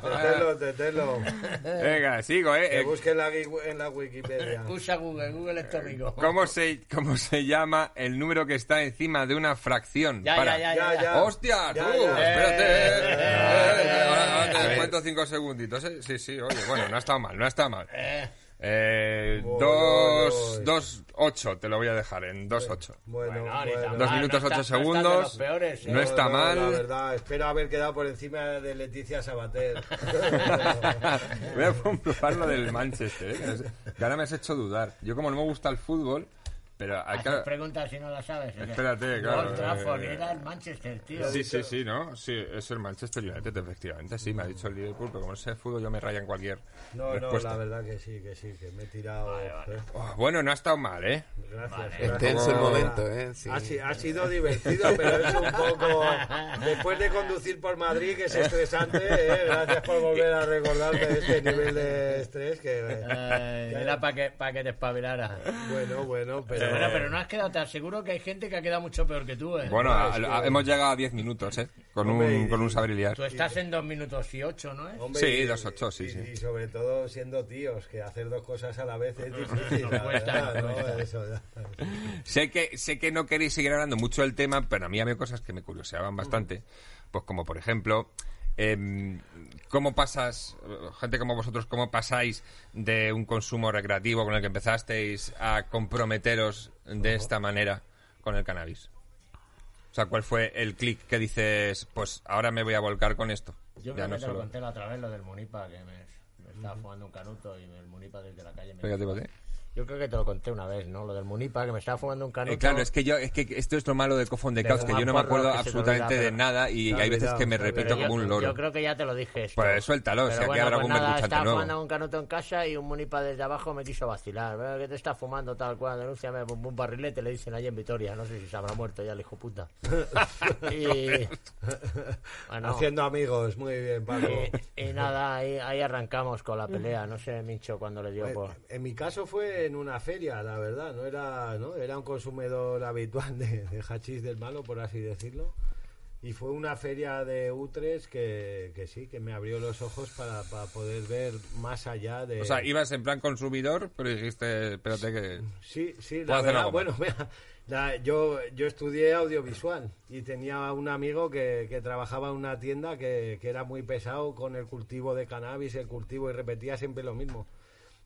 [SPEAKER 5] Tetelo, tetelo.
[SPEAKER 2] Venga, sigo, ¿eh?
[SPEAKER 5] Que
[SPEAKER 2] Eh,
[SPEAKER 5] busque en la, en la Wikipedia.
[SPEAKER 3] Usa Google, Google es tu amigo.
[SPEAKER 2] ¿Cómo se, ¿Cómo se llama el número que está encima de una fracción?
[SPEAKER 3] Ya,
[SPEAKER 2] Para.
[SPEAKER 3] ya,
[SPEAKER 5] Ya, ya.
[SPEAKER 2] ¡Hostia!
[SPEAKER 5] Ya,
[SPEAKER 2] tú!
[SPEAKER 5] ya.
[SPEAKER 2] Espérate.
[SPEAKER 3] Eh,
[SPEAKER 2] eh,
[SPEAKER 3] eh,
[SPEAKER 2] eh, ahora- ahora
[SPEAKER 3] eh,
[SPEAKER 2] te
[SPEAKER 3] eh.
[SPEAKER 2] descuento cinco segunditos. ¿eh? Sí, sí, oye, bueno, no ha estado mal, no ha estado mal.
[SPEAKER 3] Eh,
[SPEAKER 2] Eh,
[SPEAKER 5] Voy,
[SPEAKER 2] dos,
[SPEAKER 5] voy,
[SPEAKER 2] dos, ocho, te lo voy a dejar en dos, ocho.
[SPEAKER 5] Bueno,
[SPEAKER 3] Bueno,
[SPEAKER 5] bueno.
[SPEAKER 2] Dos minutos,
[SPEAKER 3] no
[SPEAKER 2] ocho
[SPEAKER 3] está- no está de
[SPEAKER 2] segundos.
[SPEAKER 3] peores, ¿eh?
[SPEAKER 2] No está
[SPEAKER 5] La
[SPEAKER 2] mal.
[SPEAKER 5] verdad, espero haber quedado por encima de Leticia Sabater.
[SPEAKER 2] Voy a comprobar lo del Manchester, ¿eh? que ahora me has hecho dudar. Yo como no me gusta el fútbol, pero hay que...
[SPEAKER 3] preguntas si no las sabes. ¿eh?
[SPEAKER 2] Espérate, claro,
[SPEAKER 3] Old Trafford,
[SPEAKER 2] eh,
[SPEAKER 3] era el Manchester, tío.
[SPEAKER 2] Sí, sí, sí, ¿no? Sí, es el Manchester United, efectivamente. Sí, me ha dicho el Liverpool, pero como no sé de fútbol, yo me rayo en cualquier
[SPEAKER 5] No, no,
[SPEAKER 2] respuesta.
[SPEAKER 5] la verdad que sí, que sí, que me he tirado. ¿eh?
[SPEAKER 2] Oh, bueno, no ha estado mal, ¿eh?
[SPEAKER 5] Gracias.
[SPEAKER 3] Vale.
[SPEAKER 5] gracias.
[SPEAKER 4] Este es el momento, ¿eh? Sí.
[SPEAKER 5] Ha, si- ha sido divertido, pero es un poco. Después de conducir por Madrid, que es estresante, ¿eh? gracias por volver a recordarme este nivel de estrés. Que,
[SPEAKER 3] Eh, era para que, para que te espabilaras.
[SPEAKER 5] bueno, bueno, pero.
[SPEAKER 3] Pero, bueno, pero no has quedado, te aseguro que hay gente que ha quedado mucho peor que tú, ¿eh?
[SPEAKER 2] Bueno, a- a- hemos llegado a 10 minutos, ¿eh? Con
[SPEAKER 5] Hombre,
[SPEAKER 2] un,
[SPEAKER 5] y-
[SPEAKER 2] con un saber y liar.
[SPEAKER 3] Tú estás en dos minutos y ocho, ¿no es?
[SPEAKER 5] Hombre,
[SPEAKER 2] Sí,
[SPEAKER 5] y-
[SPEAKER 2] dos ocho, sí,
[SPEAKER 5] y-
[SPEAKER 2] sí.
[SPEAKER 5] Y sobre todo siendo tíos, que hacer dos cosas a la vez es difícil.
[SPEAKER 2] Sé que, sé que no queréis seguir hablando mucho del tema, pero a mí había cosas que me curioseaban bastante. Pues como, por ejemplo, em, ¿cómo pasas, gente como vosotros, cómo pasáis de un consumo recreativo con el que empezasteis a comprometeros de esta manera con el cannabis? O sea, ¿cuál fue el clic que dices, pues ahora me voy a volcar con esto?
[SPEAKER 3] Yo
[SPEAKER 2] Ya
[SPEAKER 3] creo
[SPEAKER 2] no
[SPEAKER 3] que te lo
[SPEAKER 2] solo-
[SPEAKER 3] conté la otra vez, lo del Munipa, que me, me estaba fumando un canuto y el Munipa desde la calle me...
[SPEAKER 2] Fíjate.
[SPEAKER 3] Yo creo que te lo conté una vez, ¿no? Lo del Munipa, que me estaba fumando un canuto.
[SPEAKER 2] Eh, claro, es que yo, es que esto es lo malo de Cofón de Caos, que yo no me acuerdo absolutamente de nada y hay veces que me repito como un loro.
[SPEAKER 3] Yo creo que ya te lo dije esto.
[SPEAKER 2] Pues suéltalo, si aquí habrá algún
[SPEAKER 3] pues nada, estaba
[SPEAKER 2] nuevo.
[SPEAKER 3] fumando un canuto en casa y un Munipa desde abajo me quiso vacilar. ¿Qué te estás fumando tal cual? Denúnciame un barrilete, le dicen allí en Vitoria. No sé si se habrá muerto ya el hijo puta.
[SPEAKER 5] y... Haciendo amigos, muy bien, Paco.
[SPEAKER 3] Y, nada, ahí, ahí, arrancamos con la pelea. No sé, Mincho, cuando le dio
[SPEAKER 5] pues,
[SPEAKER 3] por...
[SPEAKER 5] En mi caso fue en una feria, la verdad. No era, ¿no? era un consumidor habitual de, de hachís del malo, por así decirlo. Y fue una feria de Utres que, que sí, que me abrió los ojos para, para, poder ver más allá de...
[SPEAKER 2] O sea, ibas en plan consumidor, pero dijiste, espérate que...
[SPEAKER 5] Sí, sí, la verdad, bueno, mira, la, yo, yo estudié audiovisual y tenía un amigo que, que trabajaba en una tienda que, que era muy pesado con el cultivo de cannabis, el cultivo, y repetía siempre lo mismo.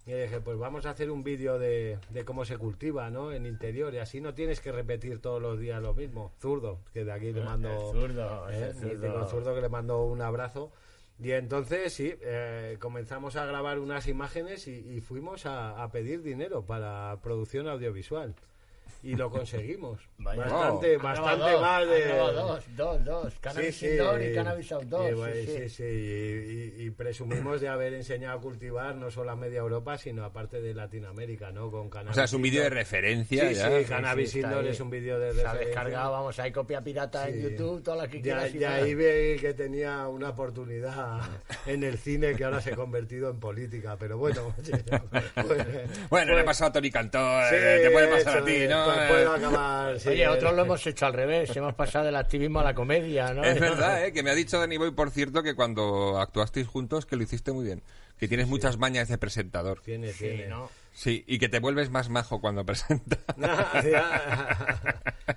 [SPEAKER 5] Y dije, pues vamos a hacer un vídeo de, de, cómo se cultiva, ¿no? En interior. Y así no tienes que repetir todos los días lo mismo. Zurdo, que de aquí le mando...
[SPEAKER 3] El zurdo,
[SPEAKER 5] ¿eh?
[SPEAKER 3] zurdo.
[SPEAKER 5] zurdo que le mando un abrazo. Y entonces, sí, eh, comenzamos a grabar unas imágenes y, y fuimos a, a, pedir dinero para producción audiovisual. Y lo conseguimos.
[SPEAKER 3] Vaya.
[SPEAKER 5] Bastante,
[SPEAKER 3] Oh.
[SPEAKER 5] bastante
[SPEAKER 3] dos,
[SPEAKER 5] más de...
[SPEAKER 3] dos, dos, dos. Cannabis
[SPEAKER 5] Sí,
[SPEAKER 3] indoor
[SPEAKER 5] sí.
[SPEAKER 3] y cannabis outdoor.
[SPEAKER 5] Y, bueno,
[SPEAKER 3] sí, sí.
[SPEAKER 5] sí, y, y- y presumimos de haber enseñado a cultivar no solo a media Europa, sino aparte de Latinoamérica, ¿no? Con
[SPEAKER 2] O
[SPEAKER 5] cannabis.
[SPEAKER 2] sea, es un vídeo de referencia
[SPEAKER 5] Sí,
[SPEAKER 2] ya.
[SPEAKER 5] sí, cannabis indoor es un vídeo de
[SPEAKER 3] Se ha
[SPEAKER 5] referencia.
[SPEAKER 3] descargado, vamos, hay copia pirata en. YouTube, todas las que
[SPEAKER 5] Ya,
[SPEAKER 3] quieras. y
[SPEAKER 5] ya ahí ve que tenía una oportunidad en el cine que ahora se ha convertido en política, pero bueno. pues-
[SPEAKER 2] Bueno, le ha
[SPEAKER 5] pues-
[SPEAKER 2] pasado a Tony Cantó,
[SPEAKER 5] sí,
[SPEAKER 2] eh, te puede pasar
[SPEAKER 5] eso
[SPEAKER 2] a ti, ¿no?
[SPEAKER 5] Pues puedo acabar, sí,
[SPEAKER 3] Oye,
[SPEAKER 5] eh,
[SPEAKER 3] otros lo hemos hecho al revés, hemos pasado del activismo a la comedia, ¿no?
[SPEAKER 2] Es verdad, ¿eh? que me ha dicho Dani Boy, por cierto, que cuando actuasteis juntos, que lo hiciste muy bien. Que tienes muchas mañas de presentador.
[SPEAKER 5] Tiene,
[SPEAKER 3] Sí,
[SPEAKER 5] tiene.
[SPEAKER 3] ¿no?
[SPEAKER 2] Sí, y que te vuelves más majo cuando presentas.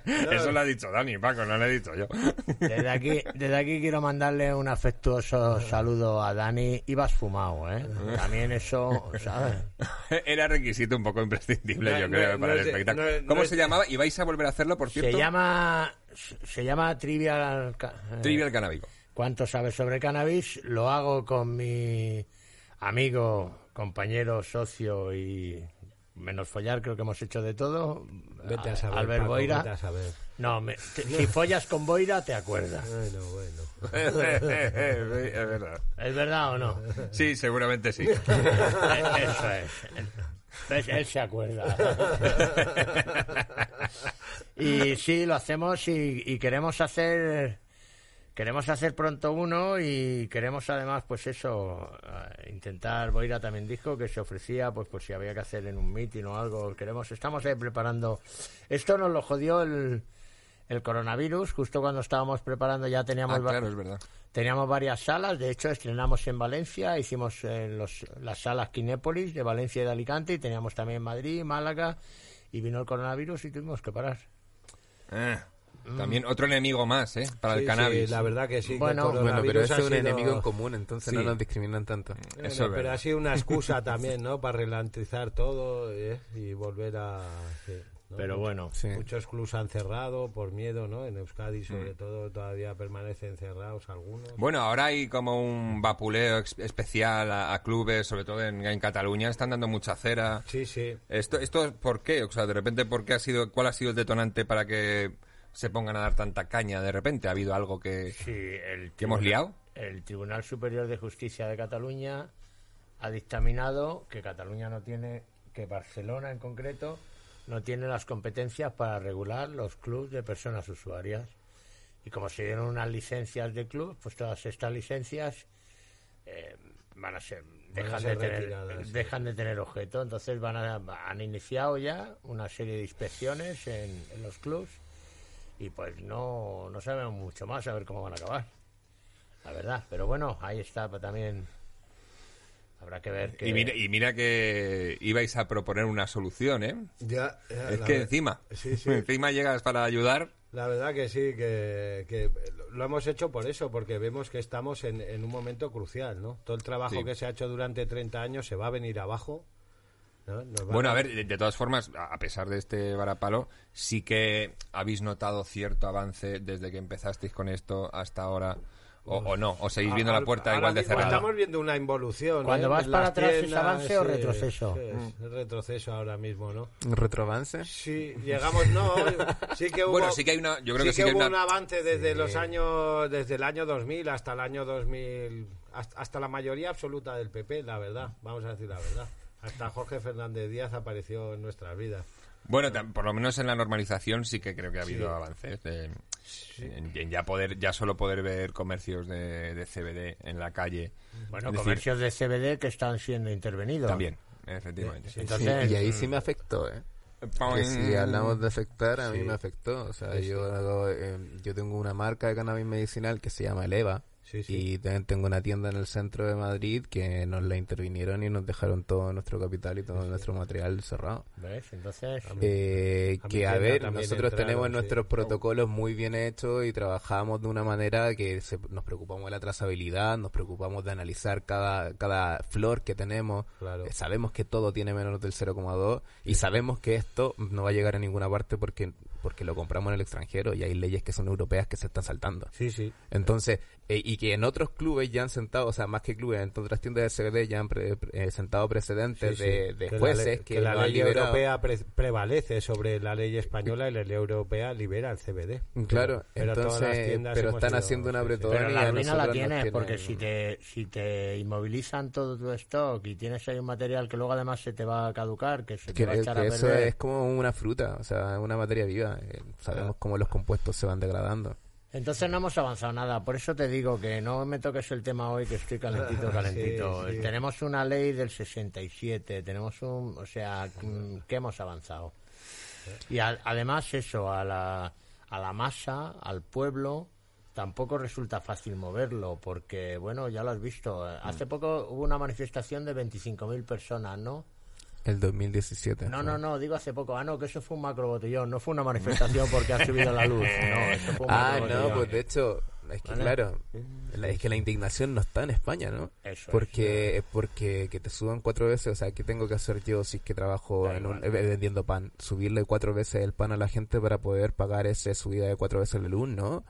[SPEAKER 5] No,
[SPEAKER 2] Eso lo ha dicho Dani, Paco, no lo he dicho yo.
[SPEAKER 3] Desde aquí, desde aquí quiero mandarle un afectuoso saludo a Dani. Ibas fumado, ¿eh? También eso, ¿sabes?
[SPEAKER 2] Era requisito un poco imprescindible,
[SPEAKER 5] No,
[SPEAKER 2] yo creo,
[SPEAKER 5] no
[SPEAKER 2] para el
[SPEAKER 5] es-
[SPEAKER 2] espectáculo.
[SPEAKER 5] no es- no
[SPEAKER 2] ¿Cómo
[SPEAKER 5] es-
[SPEAKER 2] se llamaba? ¿Y vais a volver a hacerlo, por cierto?
[SPEAKER 3] Se llama, se llama Trivial... Eh,
[SPEAKER 2] Trivial Canábico.
[SPEAKER 3] ¿Cuánto sabes sobre cannabis? Lo hago con mi amigo, compañero, socio y menos follar, creo que hemos hecho de todo.
[SPEAKER 5] Vete a saber,
[SPEAKER 3] Albert
[SPEAKER 5] Paco,
[SPEAKER 3] Boira.
[SPEAKER 5] vete a saber.
[SPEAKER 3] No, me- te- si follas con Boira, te acuerdas.
[SPEAKER 5] Bueno, bueno.
[SPEAKER 2] es verdad.
[SPEAKER 3] ¿Es verdad o no?
[SPEAKER 2] Sí, seguramente sí.
[SPEAKER 3] Eh, Eso es. Él se acuerda. Y sí, lo hacemos y, y queremos hacer queremos hacer pronto uno y queremos además pues eso eh, intentar Boira también dijo que se ofrecía pues pues si había que hacer en un meeting o algo queremos estamos ahí preparando esto nos lo jodió el el coronavirus justo cuando estábamos preparando ya teníamos
[SPEAKER 2] Ah, claro, es verdad.
[SPEAKER 3] Teníamos varias salas, de hecho estrenamos en Valencia, hicimos en los, las salas Kinépolis de Valencia y de Alicante y teníamos también Madrid, Málaga y vino el coronavirus y tuvimos que parar.
[SPEAKER 2] Eh, También otro enemigo más, ¿eh? Para
[SPEAKER 5] Sí,
[SPEAKER 2] el cannabis.
[SPEAKER 5] sí, la verdad que sí. que
[SPEAKER 3] Bueno,
[SPEAKER 4] Bueno, pero es un
[SPEAKER 5] sido-
[SPEAKER 4] enemigo en común, entonces
[SPEAKER 2] Sí.
[SPEAKER 4] no nos discriminan tanto.
[SPEAKER 5] Bueno,
[SPEAKER 2] Eso es
[SPEAKER 5] pero ha sido una excusa también, ¿no? Para relantizar todo ¿eh? y volver a... sí, ¿no?
[SPEAKER 3] Pero bueno,
[SPEAKER 4] Sí.
[SPEAKER 5] Muchos clubs han cerrado por miedo, ¿no? En Euskadi, sobre
[SPEAKER 2] Mm.
[SPEAKER 5] todo, todavía permanecen cerrados algunos.
[SPEAKER 2] Bueno, ahora hay como un vapuleo especial a, a clubes, sobre todo en, en Cataluña, están dando mucha cera.
[SPEAKER 5] Sí, sí.
[SPEAKER 2] Esto, esto, ¿por qué? O sea, de repente, ¿por qué ha sido, cuál ha sido el detonante para que se pongan a dar tanta caña de repente? ¿Ha habido algo que,
[SPEAKER 3] sí, el
[SPEAKER 2] que hemos
[SPEAKER 3] tribunal-
[SPEAKER 2] liado?
[SPEAKER 3] El Tribunal Superior de Justicia de Cataluña ha dictaminado que Cataluña no tiene, que Barcelona en concreto, no tiene las competencias para regular los clubs de personas usuarias. Y como se dieron unas licencias de club, pues todas estas licencias eh, van a ser
[SPEAKER 5] Van a
[SPEAKER 3] dejan
[SPEAKER 5] ser
[SPEAKER 3] de tener dejan de tener objeto entonces van a, han iniciado ya una serie de inspecciones en, en los clubs y pues no no sabemos mucho más a ver cómo van a acabar la verdad pero bueno ahí está pero también habrá que ver que
[SPEAKER 2] Y mira, y mira que ibais a proponer una solución, ¿eh?
[SPEAKER 5] Ya, ya,
[SPEAKER 2] Es que
[SPEAKER 5] ver-
[SPEAKER 2] encima,
[SPEAKER 5] Sí, sí.
[SPEAKER 2] encima llegas para ayudar.
[SPEAKER 5] La verdad que sí, que, que lo hemos hecho por eso, porque vemos que estamos en, en un momento crucial, ¿no? Todo el trabajo
[SPEAKER 2] Sí.
[SPEAKER 5] que se ha hecho durante 30 años se va a venir abajo. ¿No? Nos va
[SPEAKER 2] Bueno, a ver, de, de todas formas, a pesar de este varapalo, sí que habéis notado cierto avance desde que empezasteis con esto hasta ahora. o, o no, o seguís viendo
[SPEAKER 5] Ahora-
[SPEAKER 2] la puerta igual de cerrada.
[SPEAKER 5] Estamos viendo una involución.
[SPEAKER 3] Cuando
[SPEAKER 5] ¿eh?
[SPEAKER 3] vas para
[SPEAKER 5] las
[SPEAKER 3] atrás, ¿es avance o retroceso?
[SPEAKER 5] sí, es retroceso ahora mismo, ¿no?
[SPEAKER 4] ¿Retrovance?
[SPEAKER 5] Sí, llegamos, no, sí que hubo,
[SPEAKER 2] Bueno, sí que hay una- yo creo que sí que hay
[SPEAKER 5] hubo
[SPEAKER 2] una-
[SPEAKER 5] un avance desde los años, desde el año 2000 hasta el año 2000, hasta, hasta la mayoría absoluta del PP, la verdad, vamos a decir la verdad. Hasta Jorge Fernández Díaz apareció en nuestras vidas.
[SPEAKER 2] Bueno, por lo menos en la normalización sí que creo que ha habido avances. de- en, en ya poder, ya solo poder ver comercios de, de CBD en la calle.
[SPEAKER 3] Bueno,
[SPEAKER 2] Es decir,
[SPEAKER 3] comercios de CBD que están siendo intervenidos.
[SPEAKER 2] También, efectivamente.
[SPEAKER 5] Sí,
[SPEAKER 3] Entonces,
[SPEAKER 4] y ahí sí me afectó, ¿eh? Que si hablamos de afectar, a mí me afectó. O sea, yo, hago, eh, yo tengo una marca de cannabis medicinal que se llama Eleva.
[SPEAKER 5] Sí, sí.
[SPEAKER 4] Y también tengo una tienda en el centro de Madrid que nos la intervinieron y nos dejaron todo nuestro capital y todo nuestro material cerrado.
[SPEAKER 3] ¿ves? Entonces,
[SPEAKER 4] Eh,
[SPEAKER 5] A
[SPEAKER 4] que a ver, nosotros
[SPEAKER 5] entraron,
[SPEAKER 4] tenemos
[SPEAKER 5] sí.
[SPEAKER 4] nuestros protocolos muy bien hechos y trabajamos de una manera que se- nos preocupamos de la trazabilidad, nos preocupamos de analizar cada, cada flor que tenemos.
[SPEAKER 5] Claro.
[SPEAKER 4] Eh, sabemos que todo tiene menos del 0,2 y sabemos que esto no va a llegar a ninguna parte porque porque lo compramos en el extranjero y hay leyes que son europeas que se están saltando.
[SPEAKER 5] Sí, sí.
[SPEAKER 4] Entonces, eh, y que en otros clubes ya han sentado, o sea, más que clubes, en otras tiendas de CBD ya han pre- pre- eh, sentado precedentes
[SPEAKER 5] Sí, sí.
[SPEAKER 4] de, de
[SPEAKER 5] Que la
[SPEAKER 4] jueces
[SPEAKER 5] ley-
[SPEAKER 4] que,
[SPEAKER 5] que la ley
[SPEAKER 4] liberado.
[SPEAKER 5] europea pre- prevalece sobre la ley española y la ley europea libera el CBD.
[SPEAKER 4] Claro,
[SPEAKER 5] Pero todas las
[SPEAKER 4] entonces, pero están
[SPEAKER 5] ido-
[SPEAKER 4] haciendo una
[SPEAKER 5] sí, sí.
[SPEAKER 4] apretón
[SPEAKER 3] pero la ruina la tienes,
[SPEAKER 4] tienen-
[SPEAKER 3] porque si te, si te inmovilizan todo tu stock y tienes ahí un material que luego además se te va a caducar, que se te
[SPEAKER 4] que,
[SPEAKER 3] va a echar a
[SPEAKER 4] que eso
[SPEAKER 3] perder.
[SPEAKER 4] es como una fruta, o sea, una materia viva. eh, sabemos cómo los compuestos se van degradando.
[SPEAKER 3] Entonces no hemos avanzado nada, por eso te digo que no me toques el tema hoy que estoy calentito, calentito.
[SPEAKER 5] Sí, sí.
[SPEAKER 3] Tenemos una ley del 67, tenemos un, o sea, mm, que hemos avanzado. Y a- además eso, a la, a la masa, al pueblo, tampoco resulta fácil moverlo, porque bueno, ya lo has visto, hace poco hubo una manifestación de 25.000 personas, ¿no?
[SPEAKER 4] El 2017.
[SPEAKER 3] No, no, no, digo hace poco. Ah, no, que eso fue un macro botellón. No fue una manifestación porque ha subido la luz. No, eso fue un
[SPEAKER 4] Ah, no, pues de hecho, es que
[SPEAKER 3] ¿Vale?
[SPEAKER 4] claro, la- es que la indignación no está en España, ¿no?
[SPEAKER 3] Eso es.
[SPEAKER 4] porque, porque que te suban cuatro veces, o sea, ¿qué tengo que hacer yo si es que trabajo en un- eh, vendiendo pan? Subirle cuatro veces el pan a la gente para poder pagar esa subida de cuatro veces la luz, ¿no?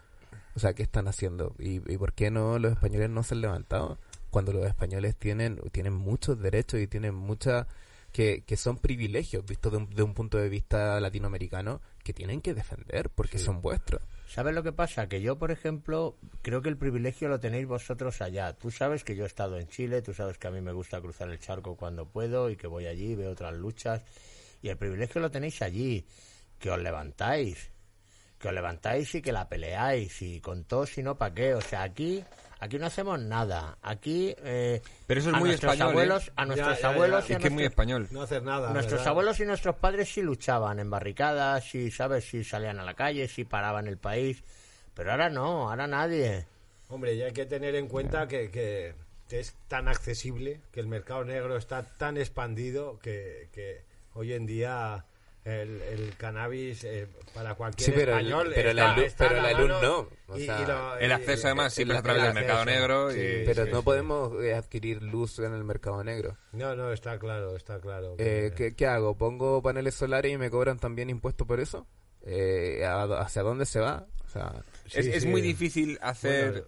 [SPEAKER 4] O sea, ¿qué están haciendo? ¿Y, y por qué no los españoles no se han levantado? Cuando los españoles tienen, tienen muchos derechos y tienen muchas... Que, que son privilegios vistos de un, de un punto de vista latinoamericano que tienen que defender porque son vuestros.
[SPEAKER 3] ¿Sabes lo que pasa? Que yo, por ejemplo, creo que el privilegio lo tenéis vosotros allá. Tú sabes que yo he estado en Chile, tú sabes que a mí me gusta cruzar el charco cuando puedo y que voy allí, veo otras luchas. Y el privilegio lo tenéis allí, que os levantáis, que os levantáis y que la peleáis y con todo, si no, ¿para qué? O sea, aquí, aquí no hacemos nada. Aquí, eh,
[SPEAKER 2] Pero eso es
[SPEAKER 3] a
[SPEAKER 2] muy
[SPEAKER 3] nuestros
[SPEAKER 2] español, ¿eh?
[SPEAKER 3] abuelos, a nuestros
[SPEAKER 5] Ya, ya, ya.
[SPEAKER 3] abuelos y a
[SPEAKER 2] que es muy
[SPEAKER 3] nuestros-
[SPEAKER 2] español.
[SPEAKER 5] No hacer nada.
[SPEAKER 3] Nuestros
[SPEAKER 5] ¿verdad?
[SPEAKER 3] abuelos y nuestros padres sí luchaban en barricadas, sí, ¿sabes? Sí salían a la calle, sí paraban el país. Pero ahora no, ahora nadie.
[SPEAKER 5] Hombre, y hay que tener en cuenta que, que es tan accesible, que el mercado negro está tan expandido que, que hoy en día el, el cannabis eh, para cualquier
[SPEAKER 4] Sí, pero el-
[SPEAKER 5] español
[SPEAKER 4] pero la luz-
[SPEAKER 5] está
[SPEAKER 4] pero
[SPEAKER 5] a
[SPEAKER 4] la
[SPEAKER 5] la
[SPEAKER 4] luz
[SPEAKER 5] mano
[SPEAKER 4] no, o
[SPEAKER 5] y-
[SPEAKER 4] sea,
[SPEAKER 5] y lo-
[SPEAKER 2] El acceso además siempre a través
[SPEAKER 4] el
[SPEAKER 2] del mercado negro
[SPEAKER 5] sí,
[SPEAKER 2] y...
[SPEAKER 4] Pero
[SPEAKER 5] sí,
[SPEAKER 4] no
[SPEAKER 5] sí.
[SPEAKER 4] podemos eh, adquirir luz en el mercado negro.
[SPEAKER 5] No, no, está claro, está claro.
[SPEAKER 4] Eh,
[SPEAKER 5] que-
[SPEAKER 4] ¿qué, qué hago? ¿Pongo paneles solares y me cobran también impuestos por eso? Eh, ¿a- ¿Hacia dónde se va? O sea,
[SPEAKER 5] Sí,
[SPEAKER 2] es, es muy difícil hacer
[SPEAKER 5] Bueno,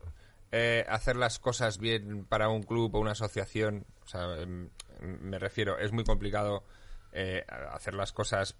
[SPEAKER 2] eh, hacer las cosas bien para un club o una asociación. O sea, em, me refiero, es muy complicado eh, hacer las cosas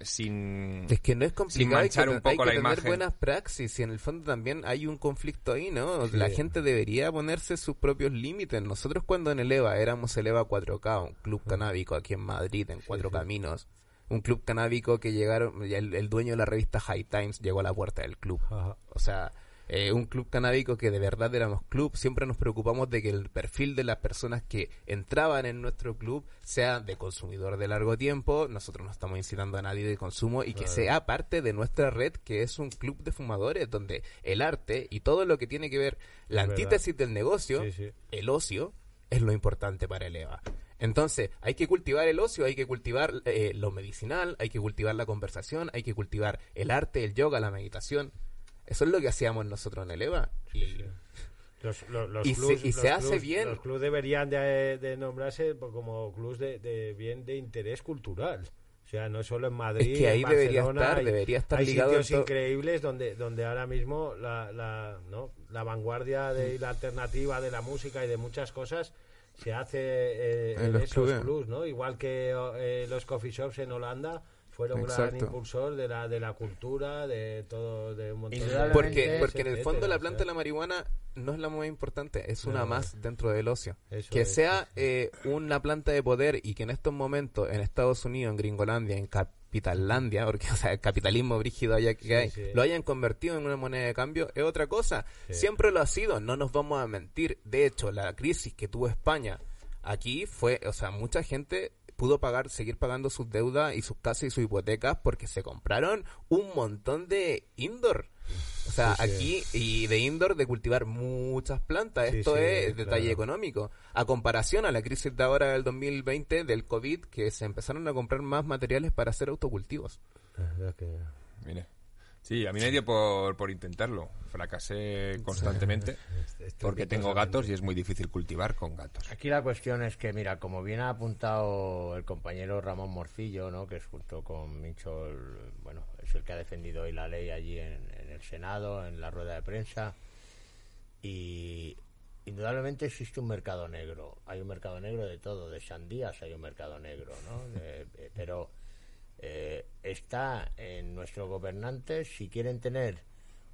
[SPEAKER 2] sin...
[SPEAKER 4] es que no es
[SPEAKER 2] Sin
[SPEAKER 4] complicado. hay que,
[SPEAKER 2] manchar un
[SPEAKER 4] hay
[SPEAKER 2] poco
[SPEAKER 4] que
[SPEAKER 2] la
[SPEAKER 4] tener
[SPEAKER 2] imagen.
[SPEAKER 4] buenas praxis y en el fondo también hay un conflicto ahí, ¿no?
[SPEAKER 5] Sí.
[SPEAKER 4] La gente debería ponerse sus propios límites. Nosotros cuando en el EVA éramos el EVA 4K, un club canábico aquí en Madrid, en Cuatro Caminos. Un club canábico que llegaron, el, el dueño de la revista High Times llegó a la puerta del club.
[SPEAKER 5] Ajá.
[SPEAKER 4] O sea, eh, un club canábico que de verdad éramos club. Siempre nos preocupamos de que el perfil de las personas que entraban en nuestro club sea de consumidor de largo tiempo. Nosotros no estamos incitando a nadie de consumo y que sea parte de nuestra red, que es un club de fumadores, donde el arte y todo lo que tiene que ver, la
[SPEAKER 5] Es verdad.
[SPEAKER 4] antítesis del negocio,
[SPEAKER 5] Sí, sí.
[SPEAKER 4] el ocio, es lo importante para el EVA. Entonces, hay que cultivar el ocio, hay que cultivar eh, lo medicinal, hay que cultivar la conversación, hay que cultivar el arte, el yoga, la meditación. Eso es lo que hacíamos nosotros en el EVA. Y-
[SPEAKER 5] Los, los, los
[SPEAKER 4] Y se-
[SPEAKER 5] clubs-
[SPEAKER 4] y se hace
[SPEAKER 5] clubs-
[SPEAKER 4] bien.
[SPEAKER 5] Los clubs deberían de, de nombrarse por- como clubs de, de bien de interés cultural. O sea, no solo en Madrid.
[SPEAKER 4] Es que ahí
[SPEAKER 5] en
[SPEAKER 4] debería estar,
[SPEAKER 5] hay-
[SPEAKER 4] debería estar
[SPEAKER 5] hay
[SPEAKER 4] ligado
[SPEAKER 5] sitios increíbles donde, donde ahora mismo la, la, ¿no? la vanguardia de, y la alternativa de la música y de muchas cosas se hace eh,
[SPEAKER 4] En
[SPEAKER 5] en,
[SPEAKER 4] los
[SPEAKER 5] esos
[SPEAKER 4] clubes.
[SPEAKER 5] clubs, ¿no? Igual que eh, los coffee shops en Holanda fueron un gran
[SPEAKER 4] Exacto.
[SPEAKER 5] impulsor de la, de la cultura, de todo, de un montón de...
[SPEAKER 4] Porque, porque en el fondo la planta de la marihuana no es la más importante, es una
[SPEAKER 5] No.
[SPEAKER 4] más dentro del ocio. Que
[SPEAKER 5] es,
[SPEAKER 4] sea eh, una planta de poder y que en estos momentos en Estados Unidos, en Gringolandia, en Capitallandia, porque o sea, el capitalismo brígido allá que
[SPEAKER 5] Sí,
[SPEAKER 4] hay,
[SPEAKER 5] sí.
[SPEAKER 4] lo hayan convertido en una moneda de cambio es otra cosa.
[SPEAKER 5] Sí.
[SPEAKER 4] Siempre lo ha sido, no nos vamos a mentir. De hecho, la crisis que tuvo España aquí fue, o sea, mucha gente pudo pagar, seguir pagando sus deudas y sus casas y sus hipotecas porque se compraron un montón de indoor. O sea,
[SPEAKER 5] Sí, sí.
[SPEAKER 4] aquí y de indoor de cultivar muchas plantas.
[SPEAKER 5] Sí,
[SPEAKER 4] Esto
[SPEAKER 5] sí,
[SPEAKER 4] es detalle
[SPEAKER 5] claro.
[SPEAKER 4] económico. A comparación a la crisis de ahora del 2020 del COVID, que se empezaron a comprar más materiales para hacer autocultivos.
[SPEAKER 2] Mire. Sí, a mí me dio por, por intentarlo. Fracasé constantemente porque tengo gatos y es muy difícil cultivar con gatos.
[SPEAKER 3] Aquí la cuestión es que, mira, como bien ha apuntado el compañero Ramón Morcillo, ¿no? que es junto con Mincho, el- bueno, es el que ha defendido hoy la ley allí en, en el Senado, en la rueda de prensa, y indudablemente existe un mercado negro. Hay un mercado negro de todo, de sandías hay un mercado negro, ¿no? De- de- pero eh, está en nuestros gobernantes si quieren tener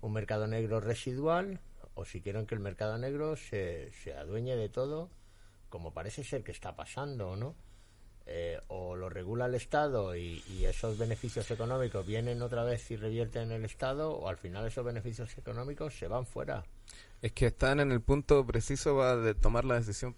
[SPEAKER 3] un mercado negro residual o si quieren que el mercado negro se, se adueñe de todo, como parece ser que está pasando, ¿no? Eh, o lo regula el Estado y, y esos beneficios económicos vienen otra vez y revierten en el Estado, o al final esos beneficios económicos se van fuera.
[SPEAKER 4] Es que están en el punto preciso de tomar la decisión.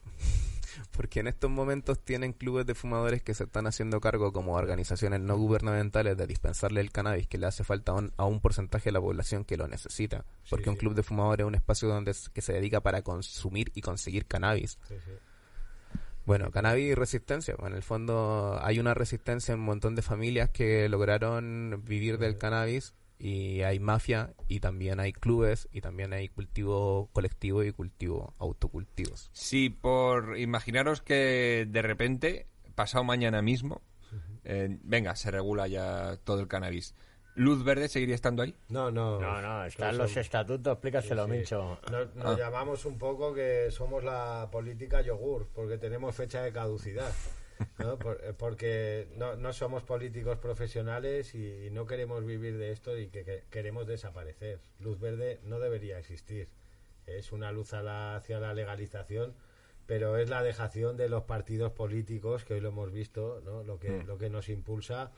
[SPEAKER 4] Porque en estos momentos tienen clubes de fumadores que se están haciendo cargo como organizaciones no gubernamentales de dispensarle el cannabis que le hace falta a un, a un porcentaje de la población que lo necesita. Porque un club de fumadores es un espacio donde s- que se dedica para consumir y conseguir cannabis.
[SPEAKER 5] Sí, sí.
[SPEAKER 4] Bueno, cannabis y resistencia. Bueno, en el fondo hay una resistencia en un montón de familias que lograron vivir del cannabis y hay mafia y también hay clubes y también hay cultivo colectivo y cultivo autocultivos.
[SPEAKER 2] Sí, por imaginaros que de repente, pasado mañana mismo, eh, venga, se regula ya todo el cannabis. ¿Luz verde seguiría estando ahí?
[SPEAKER 5] No, no.
[SPEAKER 3] No, no, están
[SPEAKER 5] no
[SPEAKER 3] los
[SPEAKER 5] son-
[SPEAKER 3] estatutos, explícaselo,
[SPEAKER 5] Sí.
[SPEAKER 3] Mincho.
[SPEAKER 5] Nos, nos llamamos un poco que somos la política yogur, porque tenemos fecha de caducidad. ¿No? Por- eh, porque no, no somos políticos profesionales y, no queremos vivir de esto y que, que queremos desaparecer. Luz verde no debería existir. Es una luz a la- hacia la legalización, pero es la dejación de los partidos políticos, que hoy lo hemos visto, ¿no? lo, que, lo que nos impulsa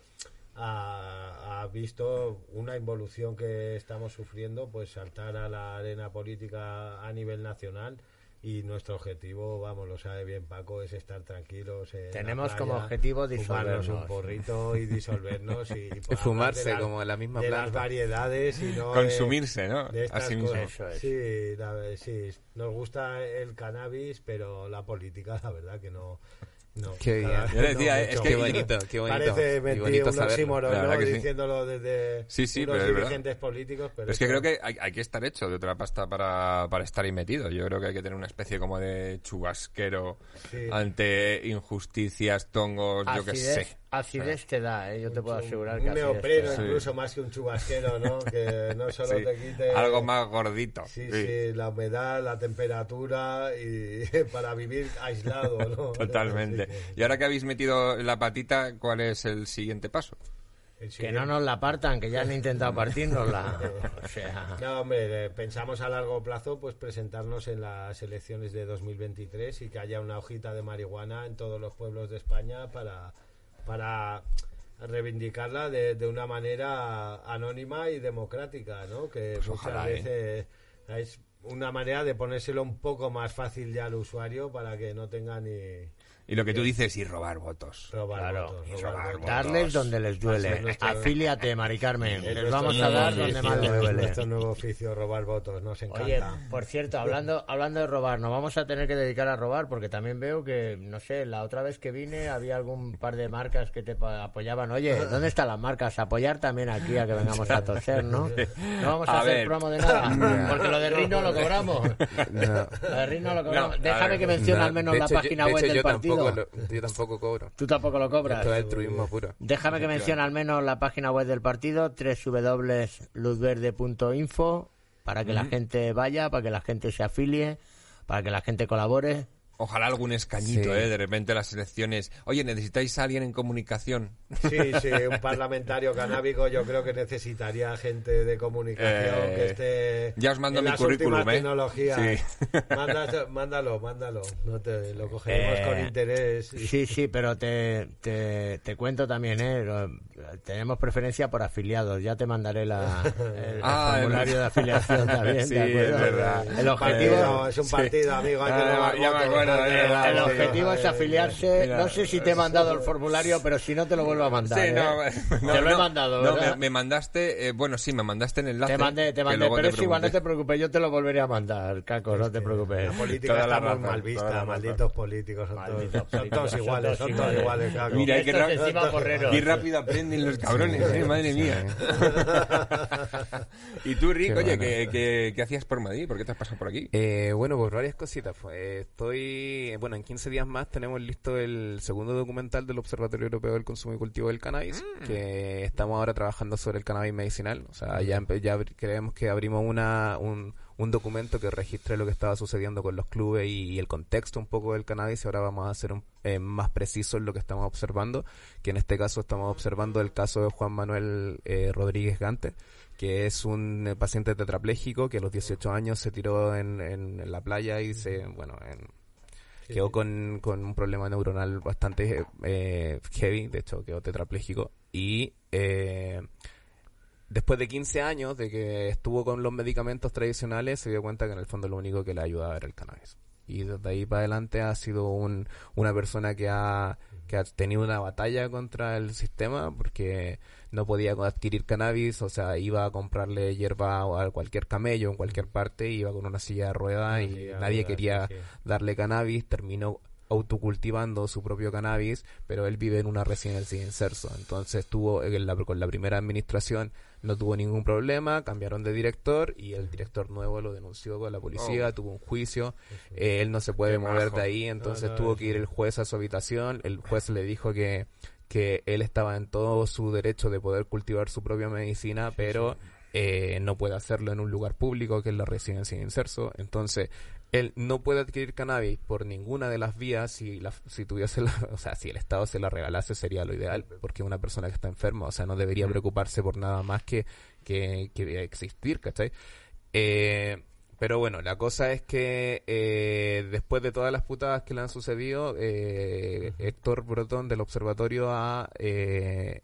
[SPEAKER 5] a, a visto una involución que estamos sufriendo, pues saltar a la arena política a nivel nacional y nuestro objetivo, vamos, lo sabe bien Paco, es estar tranquilos. en la
[SPEAKER 3] Tenemos
[SPEAKER 5] playa,
[SPEAKER 3] como objetivo disolvernos.
[SPEAKER 5] un porrito y disolvernos y, hablar
[SPEAKER 4] fumarse
[SPEAKER 5] de las-
[SPEAKER 4] como la misma
[SPEAKER 5] de
[SPEAKER 4] planta.
[SPEAKER 5] las variedades y no de-
[SPEAKER 2] Consumirse, ¿no?
[SPEAKER 5] de estas
[SPEAKER 2] Así mismo.
[SPEAKER 3] Eso es.
[SPEAKER 5] Sí, la- sí, nos gusta el cannabis, pero la política, la verdad que no. No
[SPEAKER 4] Qué bien.
[SPEAKER 2] Yo decía, es
[SPEAKER 5] mucho.
[SPEAKER 2] que-
[SPEAKER 4] Qué bonito, qué bonito.
[SPEAKER 5] Parece
[SPEAKER 4] bonito
[SPEAKER 5] un oxímoron,
[SPEAKER 2] La
[SPEAKER 5] ¿no?
[SPEAKER 2] verdad que sí.
[SPEAKER 5] Diciéndolo desde
[SPEAKER 2] Sí, sí,
[SPEAKER 5] unos
[SPEAKER 2] pero es verdad.
[SPEAKER 5] dirigentes políticos. Pero
[SPEAKER 2] Es que creo que hay, hay que estar hecho de otra pasta para, para estar ahí metido. Yo creo que hay que tener una especie como de chubasquero
[SPEAKER 5] Sí.
[SPEAKER 2] ante injusticias, tongos, yo qué sé.
[SPEAKER 3] Acidez te da, ¿eh? yo te puedo asegurar que
[SPEAKER 5] un
[SPEAKER 3] acidez te
[SPEAKER 5] neopreno
[SPEAKER 3] da.
[SPEAKER 2] Sí.
[SPEAKER 5] incluso más que un chubasquero, ¿no? que no solo
[SPEAKER 2] Sí,
[SPEAKER 5] te quite
[SPEAKER 2] Algo más gordito.
[SPEAKER 5] Sí,
[SPEAKER 2] sí.
[SPEAKER 5] sí, la humedad, la temperatura y para vivir aislado, ¿no?
[SPEAKER 2] Totalmente.
[SPEAKER 5] Que-
[SPEAKER 2] Y ahora que habéis metido la patita, ¿cuál es el siguiente paso?
[SPEAKER 3] Que no nos la partan, que ya han intentado partirnosla. O sea,
[SPEAKER 5] No, hombre, eh, pensamos a largo plazo pues presentarnos en las elecciones de 2023 y que haya una hojita de marihuana en todos los pueblos de España para, para reivindicarla de, de una manera anónima y democrática, ¿no? Que
[SPEAKER 2] Pues
[SPEAKER 5] muchas
[SPEAKER 2] ojalá, ¿eh?
[SPEAKER 5] veces es una manera de ponérselo un poco más fácil ya al usuario para que no tenga ni
[SPEAKER 2] Y lo que tú dices, y robar votos.
[SPEAKER 5] robar
[SPEAKER 3] Claro,
[SPEAKER 5] votos.
[SPEAKER 2] y
[SPEAKER 5] robar
[SPEAKER 2] robar
[SPEAKER 5] votos.
[SPEAKER 3] darles donde les duele.
[SPEAKER 5] nuestro-
[SPEAKER 3] Afíliate, Mari Carmen.
[SPEAKER 5] Es
[SPEAKER 3] Les
[SPEAKER 5] nuestro
[SPEAKER 3] vamos a dar donde más les
[SPEAKER 5] es
[SPEAKER 3] duele.
[SPEAKER 5] Nuestro nuevo oficio, robar votos, nos encanta.
[SPEAKER 3] Oye, por cierto, hablando hablando de robar, nos vamos a tener que dedicar a robar porque también veo que, no sé, la otra vez que vine había algún par de marcas que te apoyaban. Oye, ¿dónde están las marcas? Apoyar también aquí a que vengamos a toser, ¿no? No vamos a,
[SPEAKER 2] A
[SPEAKER 3] hacer
[SPEAKER 2] ver.
[SPEAKER 3] promo de nada, porque lo de Rino lo lo cobramos.
[SPEAKER 4] No.
[SPEAKER 3] Lo de RIS no lo cobramos.
[SPEAKER 2] No,
[SPEAKER 3] Déjame
[SPEAKER 2] ver.
[SPEAKER 3] que mencione
[SPEAKER 4] No,
[SPEAKER 3] al menos
[SPEAKER 4] de
[SPEAKER 3] la
[SPEAKER 4] hecho,
[SPEAKER 3] página
[SPEAKER 4] de
[SPEAKER 3] web del partido.
[SPEAKER 4] Tampoco lo- yo tampoco cobro.
[SPEAKER 3] Tú tampoco lo cobras.
[SPEAKER 4] Esto es altruismo puro.
[SPEAKER 3] Déjame que mencione al menos la página web del partido, www.luzverde.info, para que la gente vaya, para que la gente se afilie, para que la gente colabore.
[SPEAKER 2] Ojalá algún escañito,
[SPEAKER 4] Sí.
[SPEAKER 2] ¿eh? De repente las elecciones. Oye, ¿necesitáis a alguien en comunicación?
[SPEAKER 5] Sí, sí, un parlamentario canábico yo creo que necesitaría gente de comunicación
[SPEAKER 2] Eh,
[SPEAKER 5] que esté
[SPEAKER 2] ya os mando
[SPEAKER 5] en
[SPEAKER 2] mi
[SPEAKER 5] las
[SPEAKER 2] currículum, ¿eh?
[SPEAKER 5] tecnologías.
[SPEAKER 2] Sí.
[SPEAKER 5] Mandas- mándalo, mándalo. No te, lo cogeremos
[SPEAKER 3] Eh,
[SPEAKER 5] con interés. y-
[SPEAKER 3] Sí, sí, pero te, te, te cuento también, ¿eh? Lo- Tenemos preferencia por afiliados. Ya te mandaré la, el, el
[SPEAKER 2] Ah,
[SPEAKER 3] formulario
[SPEAKER 2] es
[SPEAKER 3] de afiliación también.
[SPEAKER 2] Sí,
[SPEAKER 3] ¿de acuerdo?
[SPEAKER 2] es verdad.
[SPEAKER 3] El objetivo,
[SPEAKER 5] Partido, es un partido, amigo. Hay que
[SPEAKER 2] Ah,
[SPEAKER 5] robar
[SPEAKER 3] el
[SPEAKER 2] sí.
[SPEAKER 3] objetivo es afiliarse.
[SPEAKER 2] Mira,
[SPEAKER 3] no sé si te he mandado el formulario, pero si no te lo vuelvo a mandar.
[SPEAKER 2] Sí,
[SPEAKER 3] ¿eh?
[SPEAKER 2] no, no,
[SPEAKER 3] te lo he
[SPEAKER 2] no,
[SPEAKER 3] mandado,
[SPEAKER 2] me, me mandaste, eh, bueno, sí, me mandaste el enlace.
[SPEAKER 3] Te mandé, te mandé, pero es igual, no te preocupes, yo te lo volveré a mandar, Caco, no te preocupes.
[SPEAKER 5] La política
[SPEAKER 2] Toda
[SPEAKER 5] está
[SPEAKER 2] razón,
[SPEAKER 5] mal
[SPEAKER 2] la
[SPEAKER 5] malditos políticos. Son,
[SPEAKER 3] Malditos
[SPEAKER 5] todos, son iguales, son todos
[SPEAKER 3] iguales.
[SPEAKER 5] Caco.
[SPEAKER 2] Mira,
[SPEAKER 3] porreros.
[SPEAKER 2] Qué rápido aprenden los cabrones, eh, madre mía. y tú, Rick,
[SPEAKER 4] Qué
[SPEAKER 2] oye. ¿qué, hacías por Madrid? ¿Por qué te has pasado por aquí?
[SPEAKER 4] Eh, bueno, por varias cositas. Pues, eh, bueno, en 15 días más tenemos listo el segundo documental del Observatorio Europeo del Consumo y Cultivo del Cannabis, que estamos ahora trabajando sobre el cannabis medicinal. O sea, ya, empe- ya abri- creemos que abrimos una, un, un documento que registre lo que estaba sucediendo con los clubes y, y el contexto un poco del cannabis. Y ahora vamos a ser un- eh, más precisos en lo que estamos observando, que en este caso estamos observando el caso de Juan Manuel eh, Rodríguez Gante que es un eh, paciente tetrapléjico que a los 18 años se tiró en, en la playa y se, bueno, en- quedó con, con un problema neuronal bastante eh, heavy, de hecho quedó tetrapléjico. Y eh, después de 15 años de que estuvo con los medicamentos tradicionales se dio cuenta que en el fondo lo único que le ayudaba era el cannabis. Y desde ahí para adelante ha sido un, una persona que ha, que ha tenido una batalla contra el sistema porque no podía adquirir cannabis, o sea, iba a comprarle hierba a cualquier camello en cualquier parte, iba con una silla de ruedas y nadie quería
[SPEAKER 5] sí,
[SPEAKER 4] darle cannabis, terminó autocultivando su propio cannabis, pero él vive en una residencia de inserso. Entonces tuvo, en la- con la primera administración no tuvo ningún problema, cambiaron de director y el director nuevo lo denunció con la policía, tuvo un juicio, eh, él no se puede
[SPEAKER 2] Qué
[SPEAKER 4] mover
[SPEAKER 2] majo.
[SPEAKER 4] de ahí, entonces
[SPEAKER 5] no,
[SPEAKER 4] tuvo que ir el juez a su habitación, el juez le dijo que que él estaba en todo su derecho de poder cultivar su propia medicina, pero eh, no puede hacerlo en un lugar público que es la residencia de inserso. Entonces, él no puede adquirir cannabis por ninguna de las vías si la, si tuviese la, o sea, si el Estado se la regalase sería lo ideal, porque una persona que está enferma, o sea, no debería preocuparse por nada más que, que, que existir, ¿cachai? Eh, pero bueno, la cosa es que eh, después de todas las putadas que le han sucedido, eh, Héctor Brotón del observatorio ha eh,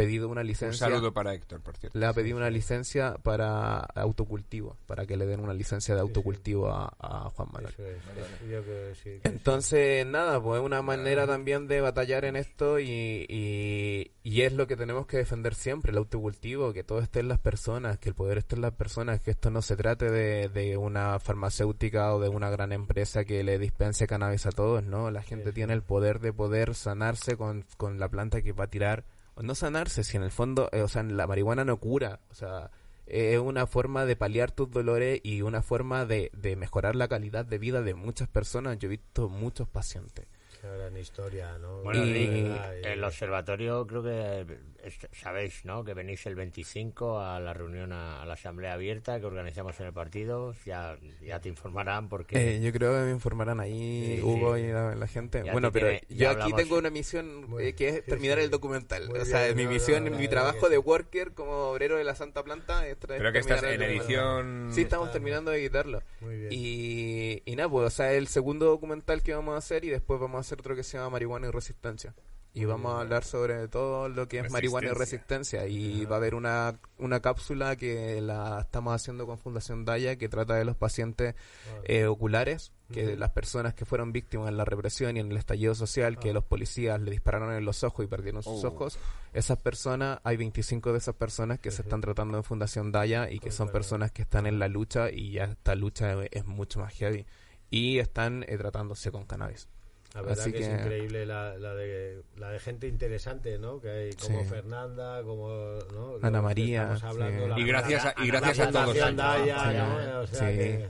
[SPEAKER 4] pedido una
[SPEAKER 2] Un
[SPEAKER 4] licencia.
[SPEAKER 2] saludo para Héctor, por cierto.
[SPEAKER 4] Le ha pedido una licencia para autocultivo, para que le den una licencia de autocultivo a, a Juan Manuel.
[SPEAKER 5] Eso es, eso yo creo que sí, que sí.
[SPEAKER 4] Entonces, nada, pues es una manera también de batallar en esto y, y, y es lo que tenemos que defender siempre, el autocultivo, que todo esté en las personas, que el poder esté en las personas, que esto no se trate de, de una farmacéutica o de una gran empresa que le dispense cannabis a todos, ¿no? La gente tiene el poder de poder sanarse con, con la planta que va a tirar, no sanarse, si en el fondo, eh, o sea, la marihuana no cura, o sea, es una forma de paliar tus dolores y una forma de, de mejorar la calidad de vida de muchas personas. Yo he visto muchos pacientes.
[SPEAKER 5] Qué gran historia, ¿no?
[SPEAKER 3] Bueno,
[SPEAKER 4] Y-
[SPEAKER 5] verdad, y-
[SPEAKER 3] el observatorio creo que es- sabéis, ¿no? Que venís el 25 a la reunión, a, a la asamblea abierta que organizamos en el partido. Ya, ya te informarán porque...
[SPEAKER 4] Eh, yo creo que me informarán ahí
[SPEAKER 3] Sí,
[SPEAKER 4] Hugo
[SPEAKER 3] sí.
[SPEAKER 4] y la, la gente.
[SPEAKER 3] Ya
[SPEAKER 4] bueno, pero
[SPEAKER 3] tiene-
[SPEAKER 4] yo aquí tengo una misión
[SPEAKER 5] Muy-
[SPEAKER 4] eh, que es
[SPEAKER 5] sí,
[SPEAKER 4] terminar
[SPEAKER 5] sí.
[SPEAKER 4] el documental.
[SPEAKER 5] Muy
[SPEAKER 4] o sea,
[SPEAKER 5] bien,
[SPEAKER 4] mi
[SPEAKER 5] no,
[SPEAKER 4] misión,
[SPEAKER 5] no,
[SPEAKER 4] mi
[SPEAKER 5] la
[SPEAKER 4] trabajo de worker como obrero de la Santa Planta es
[SPEAKER 2] Creo que estás en edición...
[SPEAKER 4] Sí, estamos
[SPEAKER 5] Está-
[SPEAKER 4] terminando de editarlo.
[SPEAKER 5] Muy bien.
[SPEAKER 4] Y, y nada, pues, o sea, el segundo documental que vamos a hacer y después vamos a hacer otro que se llama Marihuana y Resistencia. Y vamos a hablar sobre todo lo que es marihuana y resistencia. Y va a haber una, una cápsula que la estamos haciendo con Fundación Daya que trata de los pacientes eh, oculares, que las personas que fueron víctimas en la represión y en el estallido social, que los policías le dispararon en los ojos y perdieron sus
[SPEAKER 2] Oh.
[SPEAKER 4] ojos. Esas personas, hay 25 de esas personas que se están tratando en Fundación Daya y que son personas que están en la lucha y ya esta lucha es, es mucho más heavy. Y están eh, tratándose con cannabis.
[SPEAKER 5] La verdad
[SPEAKER 4] Así
[SPEAKER 5] que, es increíble la, la de, la de gente interesante, ¿no? Que hay como
[SPEAKER 4] Sí.
[SPEAKER 5] Fernanda, como ¿no?
[SPEAKER 4] Ana María,
[SPEAKER 5] estamos hablando,
[SPEAKER 4] sí.
[SPEAKER 5] la-
[SPEAKER 2] Y gracias a- y gracias a todos ellos.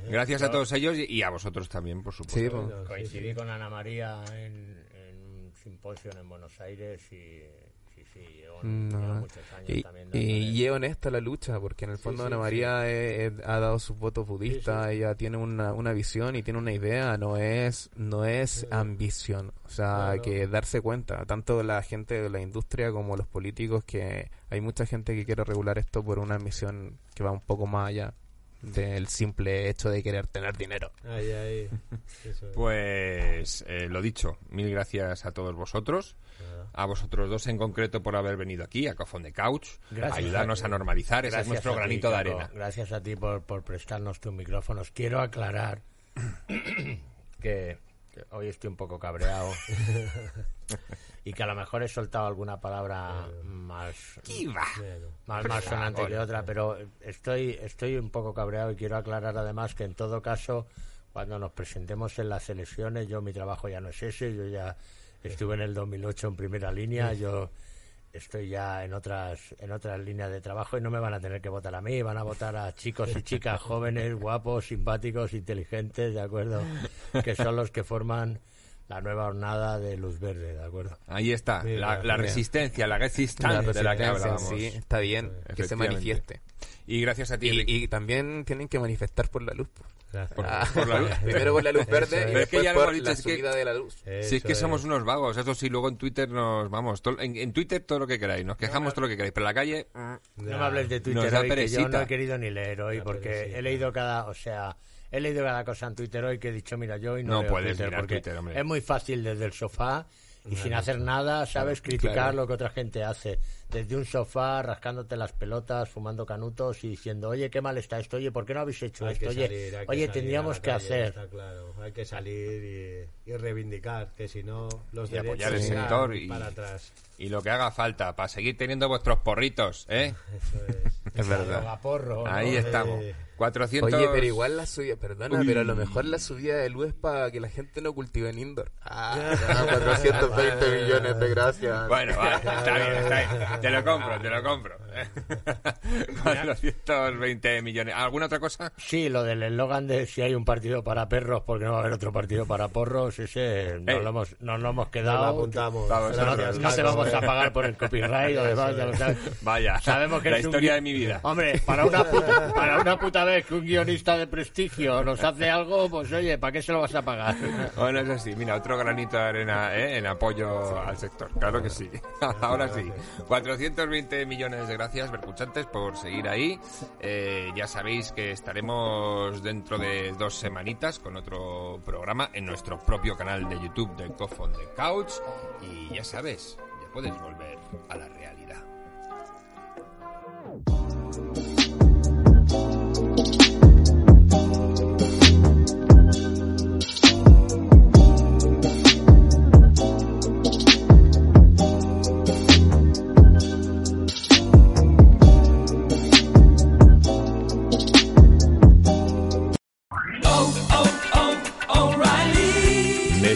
[SPEAKER 2] Gracias a todos ellos y, a vosotros también, por supuesto.
[SPEAKER 4] Sí, pues.
[SPEAKER 5] Bueno, sí,
[SPEAKER 3] Coincidí
[SPEAKER 5] sí.
[SPEAKER 3] con Ana María en, en un simposio en Buenos Aires y sí, sí, llevo,
[SPEAKER 4] No.
[SPEAKER 3] llevo muchos años
[SPEAKER 4] Y,
[SPEAKER 3] también.
[SPEAKER 4] es honesta la lucha, porque en el fondo
[SPEAKER 5] sí,
[SPEAKER 4] Ana. María ha dado sus votos budistas, ella tiene una, una visión y tiene una idea, no es no es ambición, o sea,
[SPEAKER 5] Claro.
[SPEAKER 4] que darse cuenta, tanto la gente de la industria como los políticos, que hay mucha gente que quiere regular esto por una ambición que va un poco más allá del simple hecho de querer tener dinero.
[SPEAKER 5] Eso es.
[SPEAKER 2] Pues eh, lo dicho, mil gracias a todos vosotros, a vosotros dos en concreto por haber venido aquí, a Cofón de Couch,
[SPEAKER 3] Gracias
[SPEAKER 2] a ayudarnos
[SPEAKER 3] a
[SPEAKER 2] normalizar, ese es
[SPEAKER 3] Gracias
[SPEAKER 2] nuestro
[SPEAKER 3] ti,
[SPEAKER 2] granito de
[SPEAKER 3] Caco.
[SPEAKER 2] arena.
[SPEAKER 3] Gracias a ti por, por prestarnos tus micrófonos. Quiero aclarar que hoy estoy un poco cabreado. Y que a lo mejor he soltado alguna palabra más, más, más sonante que otra, pero estoy, estoy un poco cabreado y quiero aclarar además que en todo caso, cuando nos presentemos en las elecciones, yo mi trabajo ya no es ese, yo ya estuve en el 2008 en primera línea, yo estoy ya en otras en otras líneas de trabajo y no me van a tener que votar a mí, van a votar a chicos y chicas jóvenes, guapos, simpáticos, inteligentes, ¿de acuerdo? Que son los que forman la nueva hornada de Luz Verde, ¿de acuerdo?
[SPEAKER 2] Ahí está, la, resistencia, la resistencia de la que hablábamos.
[SPEAKER 4] sí, está bien, que se manifieste.
[SPEAKER 2] Y gracias a ti,
[SPEAKER 4] Y, y también tienen que manifestar por la luz.
[SPEAKER 2] Por-
[SPEAKER 4] Ah,
[SPEAKER 2] por la luz.
[SPEAKER 4] Primero por la luz verde
[SPEAKER 5] es.
[SPEAKER 4] y
[SPEAKER 2] Pero es que
[SPEAKER 4] después
[SPEAKER 2] ya hemos
[SPEAKER 4] por
[SPEAKER 2] dicho,
[SPEAKER 4] la
[SPEAKER 2] es que-
[SPEAKER 4] subida de la luz.
[SPEAKER 2] Si es que somos unos vagos, eso sí, luego en Twitter nos vamos, to- en, en Twitter todo lo que queráis, nos quejamos todo lo que queráis, pero en la calle... mm,
[SPEAKER 3] No me hables de Twitter hoy, que yo no he querido ni leer hoy, porque he leído cada, o sea, he leído cada cosa en Twitter hoy que he dicho, mira, yo hoy no,
[SPEAKER 2] No
[SPEAKER 3] leo
[SPEAKER 2] puedes
[SPEAKER 3] Twitter,
[SPEAKER 2] mirar
[SPEAKER 3] porque
[SPEAKER 2] Twitter, hombre.
[SPEAKER 3] es muy fácil desde el sofá y sin hacer nada, sabes, criticar
[SPEAKER 4] claro.
[SPEAKER 3] lo que otra gente hace. Desde un sofá, rascándote las pelotas, fumando canutos y diciendo, oye, qué mal está esto, oye, ¿por qué no habéis hecho
[SPEAKER 5] Hay
[SPEAKER 3] esto?
[SPEAKER 5] que
[SPEAKER 3] Oye,
[SPEAKER 5] salir, hay que
[SPEAKER 3] oye
[SPEAKER 5] salir
[SPEAKER 3] tendríamos que
[SPEAKER 5] calle,
[SPEAKER 3] hacer.
[SPEAKER 5] está claro. Hay que salir y, y reivindicar, que si no los
[SPEAKER 2] Y apoyar
[SPEAKER 5] derechos
[SPEAKER 2] el
[SPEAKER 5] irán
[SPEAKER 2] sector y-
[SPEAKER 5] para atrás.
[SPEAKER 2] Y lo que haga falta, para seguir teniendo vuestros porritos, ¿eh?
[SPEAKER 5] Eso es.
[SPEAKER 4] Es verdad.
[SPEAKER 2] Ahí estamos.
[SPEAKER 5] Eh,
[SPEAKER 2] 400...
[SPEAKER 4] Oye, pero igual la subida, perdona,
[SPEAKER 2] Uy.
[SPEAKER 4] pero a lo mejor la subida de luz es para que la gente no cultive en indoor. Ah, 420 millones de gracias.
[SPEAKER 2] Bueno, va, está bien, está bien. Te lo compro, te lo compro. 420 millones. ¿Alguna otra cosa?
[SPEAKER 3] Sí, lo del eslogan de si hay un partido para perros, porque no va a haber otro partido para porros, ese nos,
[SPEAKER 2] Eh.
[SPEAKER 3] lo, hemos, nos lo hemos
[SPEAKER 5] nos
[SPEAKER 3] quedado.
[SPEAKER 5] lo apuntamos.
[SPEAKER 2] Vamos,
[SPEAKER 3] No, no,
[SPEAKER 2] Gracias,
[SPEAKER 3] no te vamos a pagar por el copyright o demás, ya lo sabes.
[SPEAKER 2] Vaya,
[SPEAKER 3] Sabemos que
[SPEAKER 2] la
[SPEAKER 3] un
[SPEAKER 2] historia de mi vida.
[SPEAKER 3] Hombre, para una, puta, para una puta vez que un guionista de prestigio nos hace algo, pues oye, ¿para qué se lo vas a pagar?
[SPEAKER 2] Bueno, eso sí, mira, otro granito de arena ¿eh? en apoyo al sector, claro que sí. Ahora sí, 420 millones de gracias, Bercuchantes, por seguir ahí. Eh, ya sabéis que estaremos dentro de dos semanitas con otro programa en nuestro propio canal de YouTube de Cough on the Couch. Y ya sabes, ya puedes volver a la realidad.